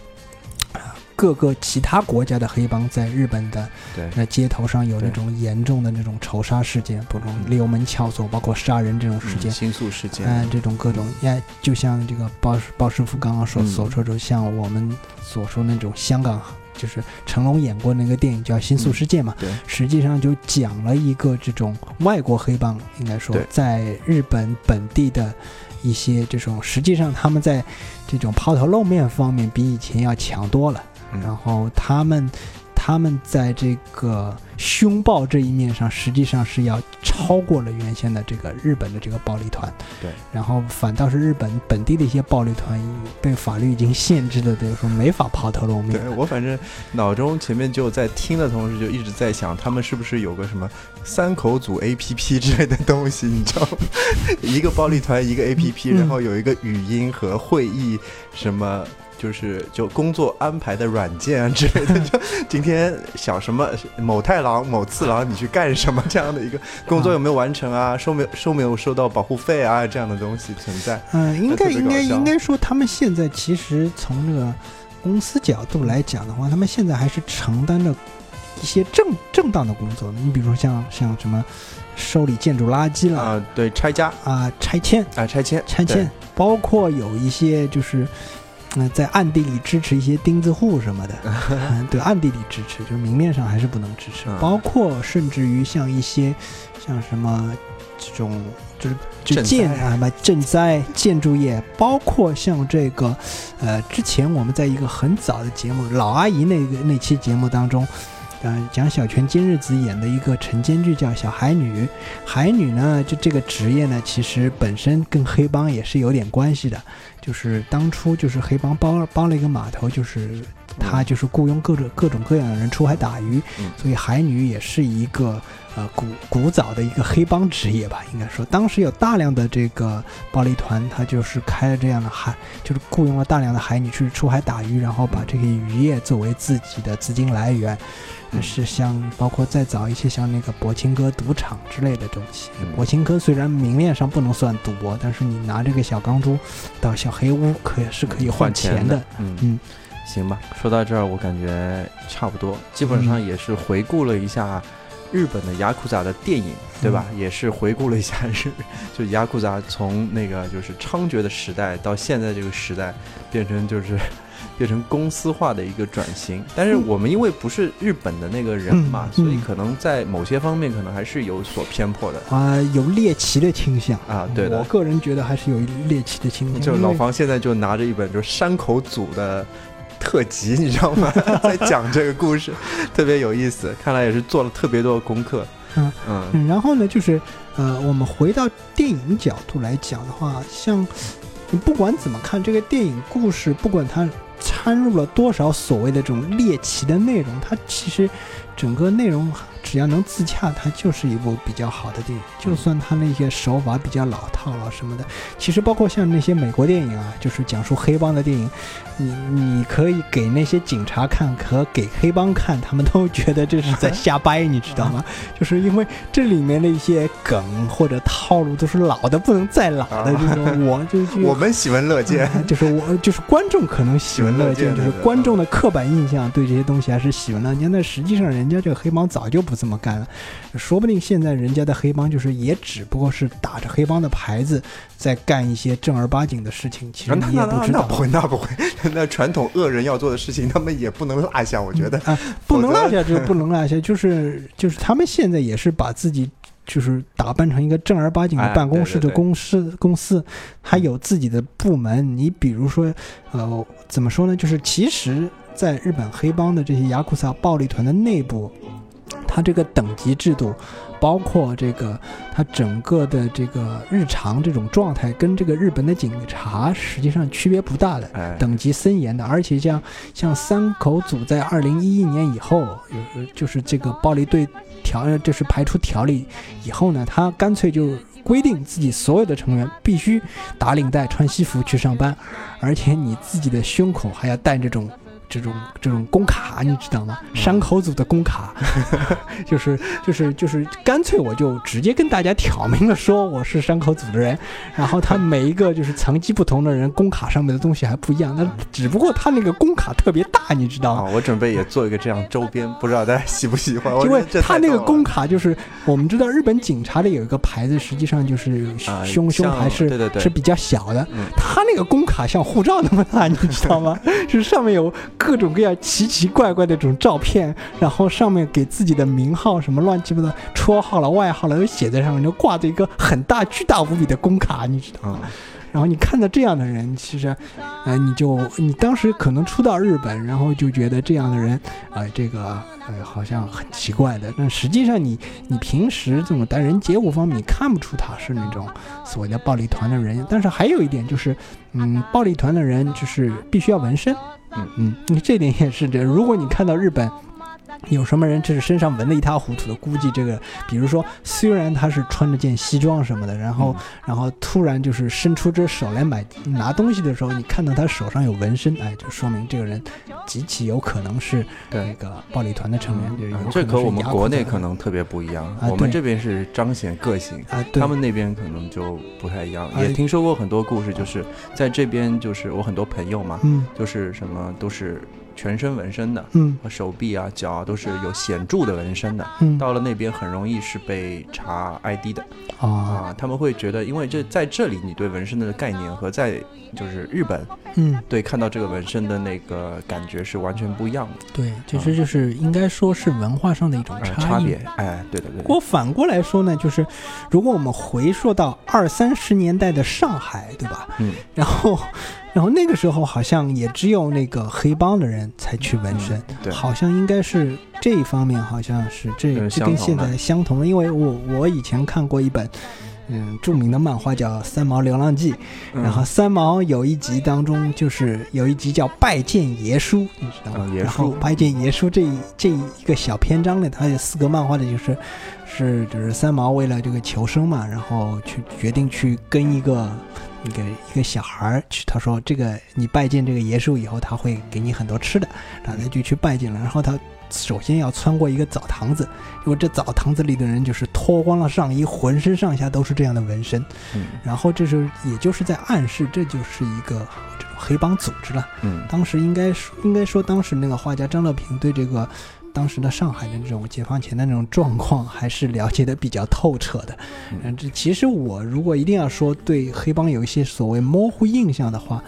各个其他国家的黑帮在日本的对。那街头上有那种严重的那种仇杀事件，不种溜门撬锁，包括杀人这种事件。嗯，新宿事件。嗯，这种各种，呀，就像这个鲍鲍师傅刚刚说嗯。所说的，像我们所说那种香港，就是成龙演过那个电影叫《新宿事件》嘛，对。实际上就讲了一个这种外国黑帮，应该说在日本本地的一些这种，实际上他们在这种抛头露面方面比以前要强多了。然后他们。他们在这个凶暴这一面上，实际上是要超过了原先的这个日本的这个暴力团。对，然后反倒是日本本地的一些暴力团被法律已经限制的，等于说没法抛头露面。对我反正脑中前面就在听的同时，就一直在想，他们是不是有个什么三口组 A P P 之类的东西？你知道吗？一个暴力团，一个 A P P，然后有一个语音和会议什么。就是就工作安排的软件啊之类的，就今天想什么某太郎某次郎你去干什么这样的一个工作有没有完成啊？收没收没有收到保护费啊？这样的东西存在。嗯，应该应该应该说，他们现在其实从这个公司角度来讲的话，他们现在还是承担着一些正正当的工作。你比如说像像什么收理建筑垃圾了啊，对，拆家啊，拆迁啊，拆迁拆迁，包括有一些就是。那在暗地里支持一些钉子户什么的，对，暗地里支持，就是明面上还是不能支持。包括甚至于像一些，像什么这种，就是就建啊什么赈灾建筑业，包括像这个，呃，之前我们在一个很早的节目老阿姨那个那期节目当中。嗯，讲小泉今日子演的一个晨间剧叫《小海女》，海女呢，就这个职业呢，其实本身跟黑帮也是有点关系的。就是当初就是黑帮包包了一个码头，就是他就是雇佣各种各种各样的人出海打鱼，所以海女也是一个呃古古早的一个黑帮职业吧，应该说当时有大量的这个暴力团，他就是开了这样的海，就是雇佣了大量的海女去出海打鱼，然后把这个渔业作为自己的资金来源。是像包括再早一些像那个博清哥赌场之类的东西。博清哥虽然明面上不能算赌博，但是你拿这个小钢珠到小黑屋可是可以换钱的。嗯嗯，行吧。说到这儿，我感觉差不多，基本上也是回顾了一下日本的雅库扎的电影，对吧？也是回顾了一下日，就雅库扎从那个就是猖獗的时代到现在这个时代，变成就是。变成公司化的一个转型，但是我们因为不是日本的那个人嘛，所以可能在某些方面可能还是有所偏颇的啊，有猎奇的倾向啊。对的，我个人觉得还是有猎奇的倾向。就老房现在就拿着一本就是山口组的特辑，你知道吗？在讲这个故事，特别有意思。看来也是做了特别多的功课。嗯嗯。然后呢，就是呃，我们回到电影角度来讲的话，像你不管怎么看这个电影故事，不管它。掺入了多少所谓的这种猎奇的内容？它其实整个内容。只要能自洽，它就是一部比较好的电影。就算它那些手法比较老套了什么的，其实包括像那些美国电影啊，就是讲述黑帮的电影，你你可以给那些警察看和给黑帮看，他们都觉得这是在瞎掰，你知道吗？就是因为这里面的一些梗或者套路都是老的不能再老的这种，我就我们喜闻乐见，就是我就是观众可能喜闻乐见，就是观众的刻板印象对这些东西还是喜闻乐见。但实际上人家这个黑帮早就不。不这么干了，说不定现在人家的黑帮就是也只不过是打着黑帮的牌子在干一些正儿八经的事情。其实你也不知道，那不会，那不会，那传统恶人要做的事情，他们也不能落下。我觉得啊，不能落下就不能落下，就是就是他们现在也是把自己就是打扮成一个正儿八经的办公室的公司，公司还有自己的部门。你比如说，呃，怎么说呢？就是其实在日本黑帮的这些雅库萨暴力团的内部。它这个等级制度，包括这个它整个的这个日常这种状态，跟这个日本的警察实际上区别不大的，等级森严的。而且像像三口组在二零一一年以后，就是这个暴力队条，就是排除条例以后呢，他干脆就规定自己所有的成员必须打领带、穿西服去上班，而且你自己的胸口还要带这种。这种这种工卡你知道吗？山口组的工卡，就是就是就是干脆我就直接跟大家挑明了说我是山口组的人，然后他每一个就是层级不同的人工卡上面的东西还不一样，那只不过他那个工卡特别大，你知道吗？我准备也做一个这样周边，不知道大家喜不喜欢？因为他那个工卡就是我们知道日本警察的有一个牌子，实际上就是胸胸牌是是比较小的，他那个工卡像护照那么大，你知道吗？就是上面有。各种各样奇奇怪怪的这种照片，然后上面给自己的名号什么乱七八糟、绰号了、外号了都写在上面，就挂着一个很大、巨大无比的工卡，你知道吗？然后你看到这样的人，其实，呃，你就你当时可能初到日本，然后就觉得这样的人，呃，这个呃好像很奇怪的。但实际上你你平时这种待人接物方面，你看不出他是那种所谓的暴力团的人。但是还有一点就是，嗯，暴力团的人就是必须要纹身。嗯嗯，这点也是这。如果你看到日本。有什么人就是身上纹的一塌糊涂的？估计这个，比如说，虽然他是穿着件西装什么的，然后，然后突然就是伸出这手来买拿东西的时候，你看到他手上有纹身，哎，就说明这个人极其有可能是那个暴力团的成员。这和我们国内可能特别不一样，我们这边是彰显个性，他们那边可能就不太一样。也听说过很多故事，就是在这边，就是我很多朋友嘛，就是什么都是。全身纹身的，嗯，和手臂啊、脚啊都是有显著的纹身的，嗯，到了那边很容易是被查 ID 的，啊，他们会觉得，因为这在这里你对纹身的概念和在就是日本，嗯，对看到这个纹身的那个感觉是完全不一样的，对，其实就是应该说是文化上的一种差别，哎，对的对。不过反过来说呢，就是如果我们回溯到二三十年代的上海，对吧？嗯，然后。然后那个时候好像也只有那个黑帮的人才去纹身，对，好像应该是这一方面，好像是这这跟现在相同的，因为我我以前看过一本，嗯，著名的漫画叫《三毛流浪记》，然后三毛有一集当中就是有一集叫拜见爷叔，你知道吗？然后拜见爷叔这一这一个小篇章呢，它有四个漫画的就是是就是三毛为了这个求生嘛，然后去决定去跟一个。一个一个小孩儿去，他说：“这个你拜见这个爷叔以后，他会给你很多吃的。”然后他就去拜见了。然后他首先要穿过一个澡堂子，因为这澡堂子里的人就是脱光了上衣，浑身上下都是这样的纹身。嗯，然后这时候也就是在暗示，这就是一个这种黑帮组织了。嗯，当时应该说，应该说当时那个画家张乐平对这个。当时的上海的这种解放前的那种状况，还是了解的比较透彻的。嗯，这其实我如果一定要说对黑帮有一些所谓模糊印象的话，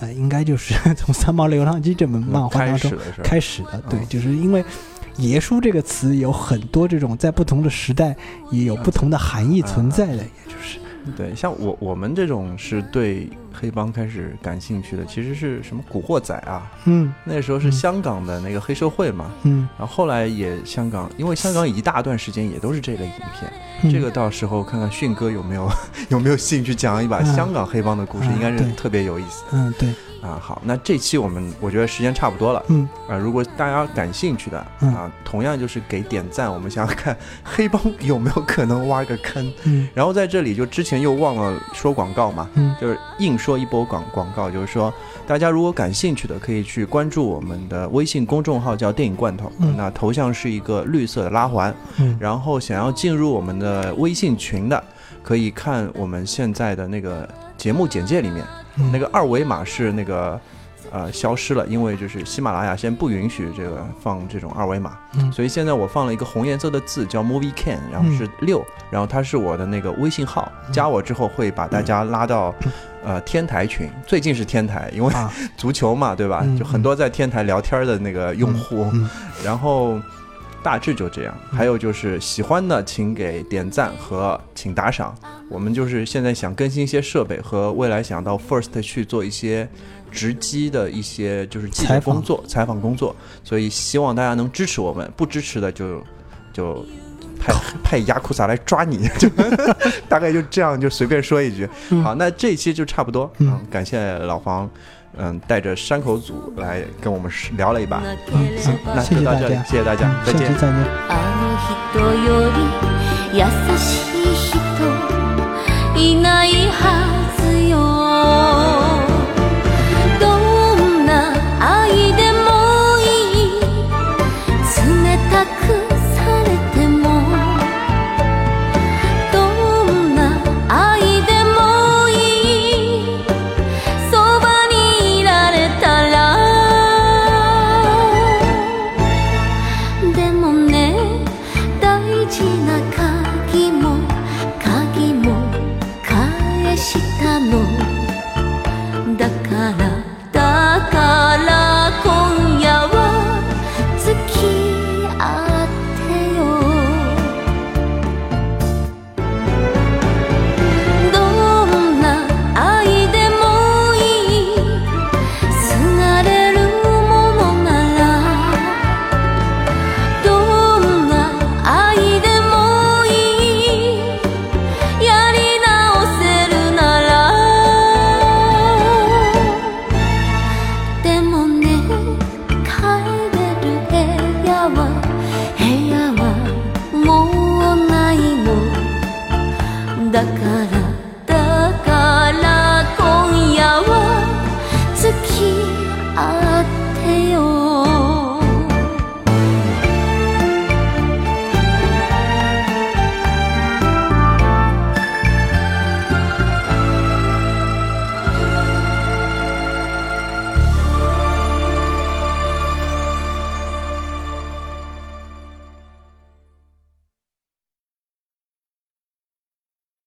呃，应该就是 从《三毛流浪记》这本漫画当中开始的。对，就是因为“爷叔”这个词有很多这种在不同的时代也有不同的含义存在的，也就是。对，像我我们这种是对黑帮开始感兴趣的，其实是什么古惑仔啊？嗯，那时候是香港的那个黑社会嘛。嗯，然后后来也香港，因为香港一大段时间也都是这类影片。这个到时候看看迅哥有没有 有没有兴趣讲一把香港黑帮的故事，应该是特别有意思。嗯，对。啊，好，那这期我们我觉得时间差不多了。嗯，啊，如果大家感兴趣的啊，同样就是给点赞。我们想想看黑帮有没有可能挖个坑。嗯，然后在这里就之前又忘了说广告嘛，嗯，就是硬说一波广广告，就是说大家如果感兴趣的可以去关注我们的微信公众号，叫电影罐头。嗯，那头像是一个绿色的拉环。嗯，然后想要进入我们的微信群的，可以看我们现在的那个节目简介里面，那个二维码是那个。呃，消失了，因为就是喜马拉雅先不允许这个放这种二维码，嗯，所以现在我放了一个红颜色的字，叫 Movie Can，然后是六，然后它是我的那个微信号，加我之后会把大家拉到，呃，天台群，最近是天台，因为 足球嘛，对吧？就很多在天台聊天的那个用户，然后大致就这样，还有就是喜欢的请给点赞和请打赏，我们就是现在想更新一些设备和未来想到 First 去做一些。直击的一些就是记者工作、采访。工作，所以希望大家能支持我们，不支持的就就派派雅库萨来抓你，就 大概就这样，就随便说一句。好，那这一期就差不多，嗯，感谢老黄，嗯，带着山口组来跟我们聊了一把，行，那就到这里，谢谢大家，再见，再见。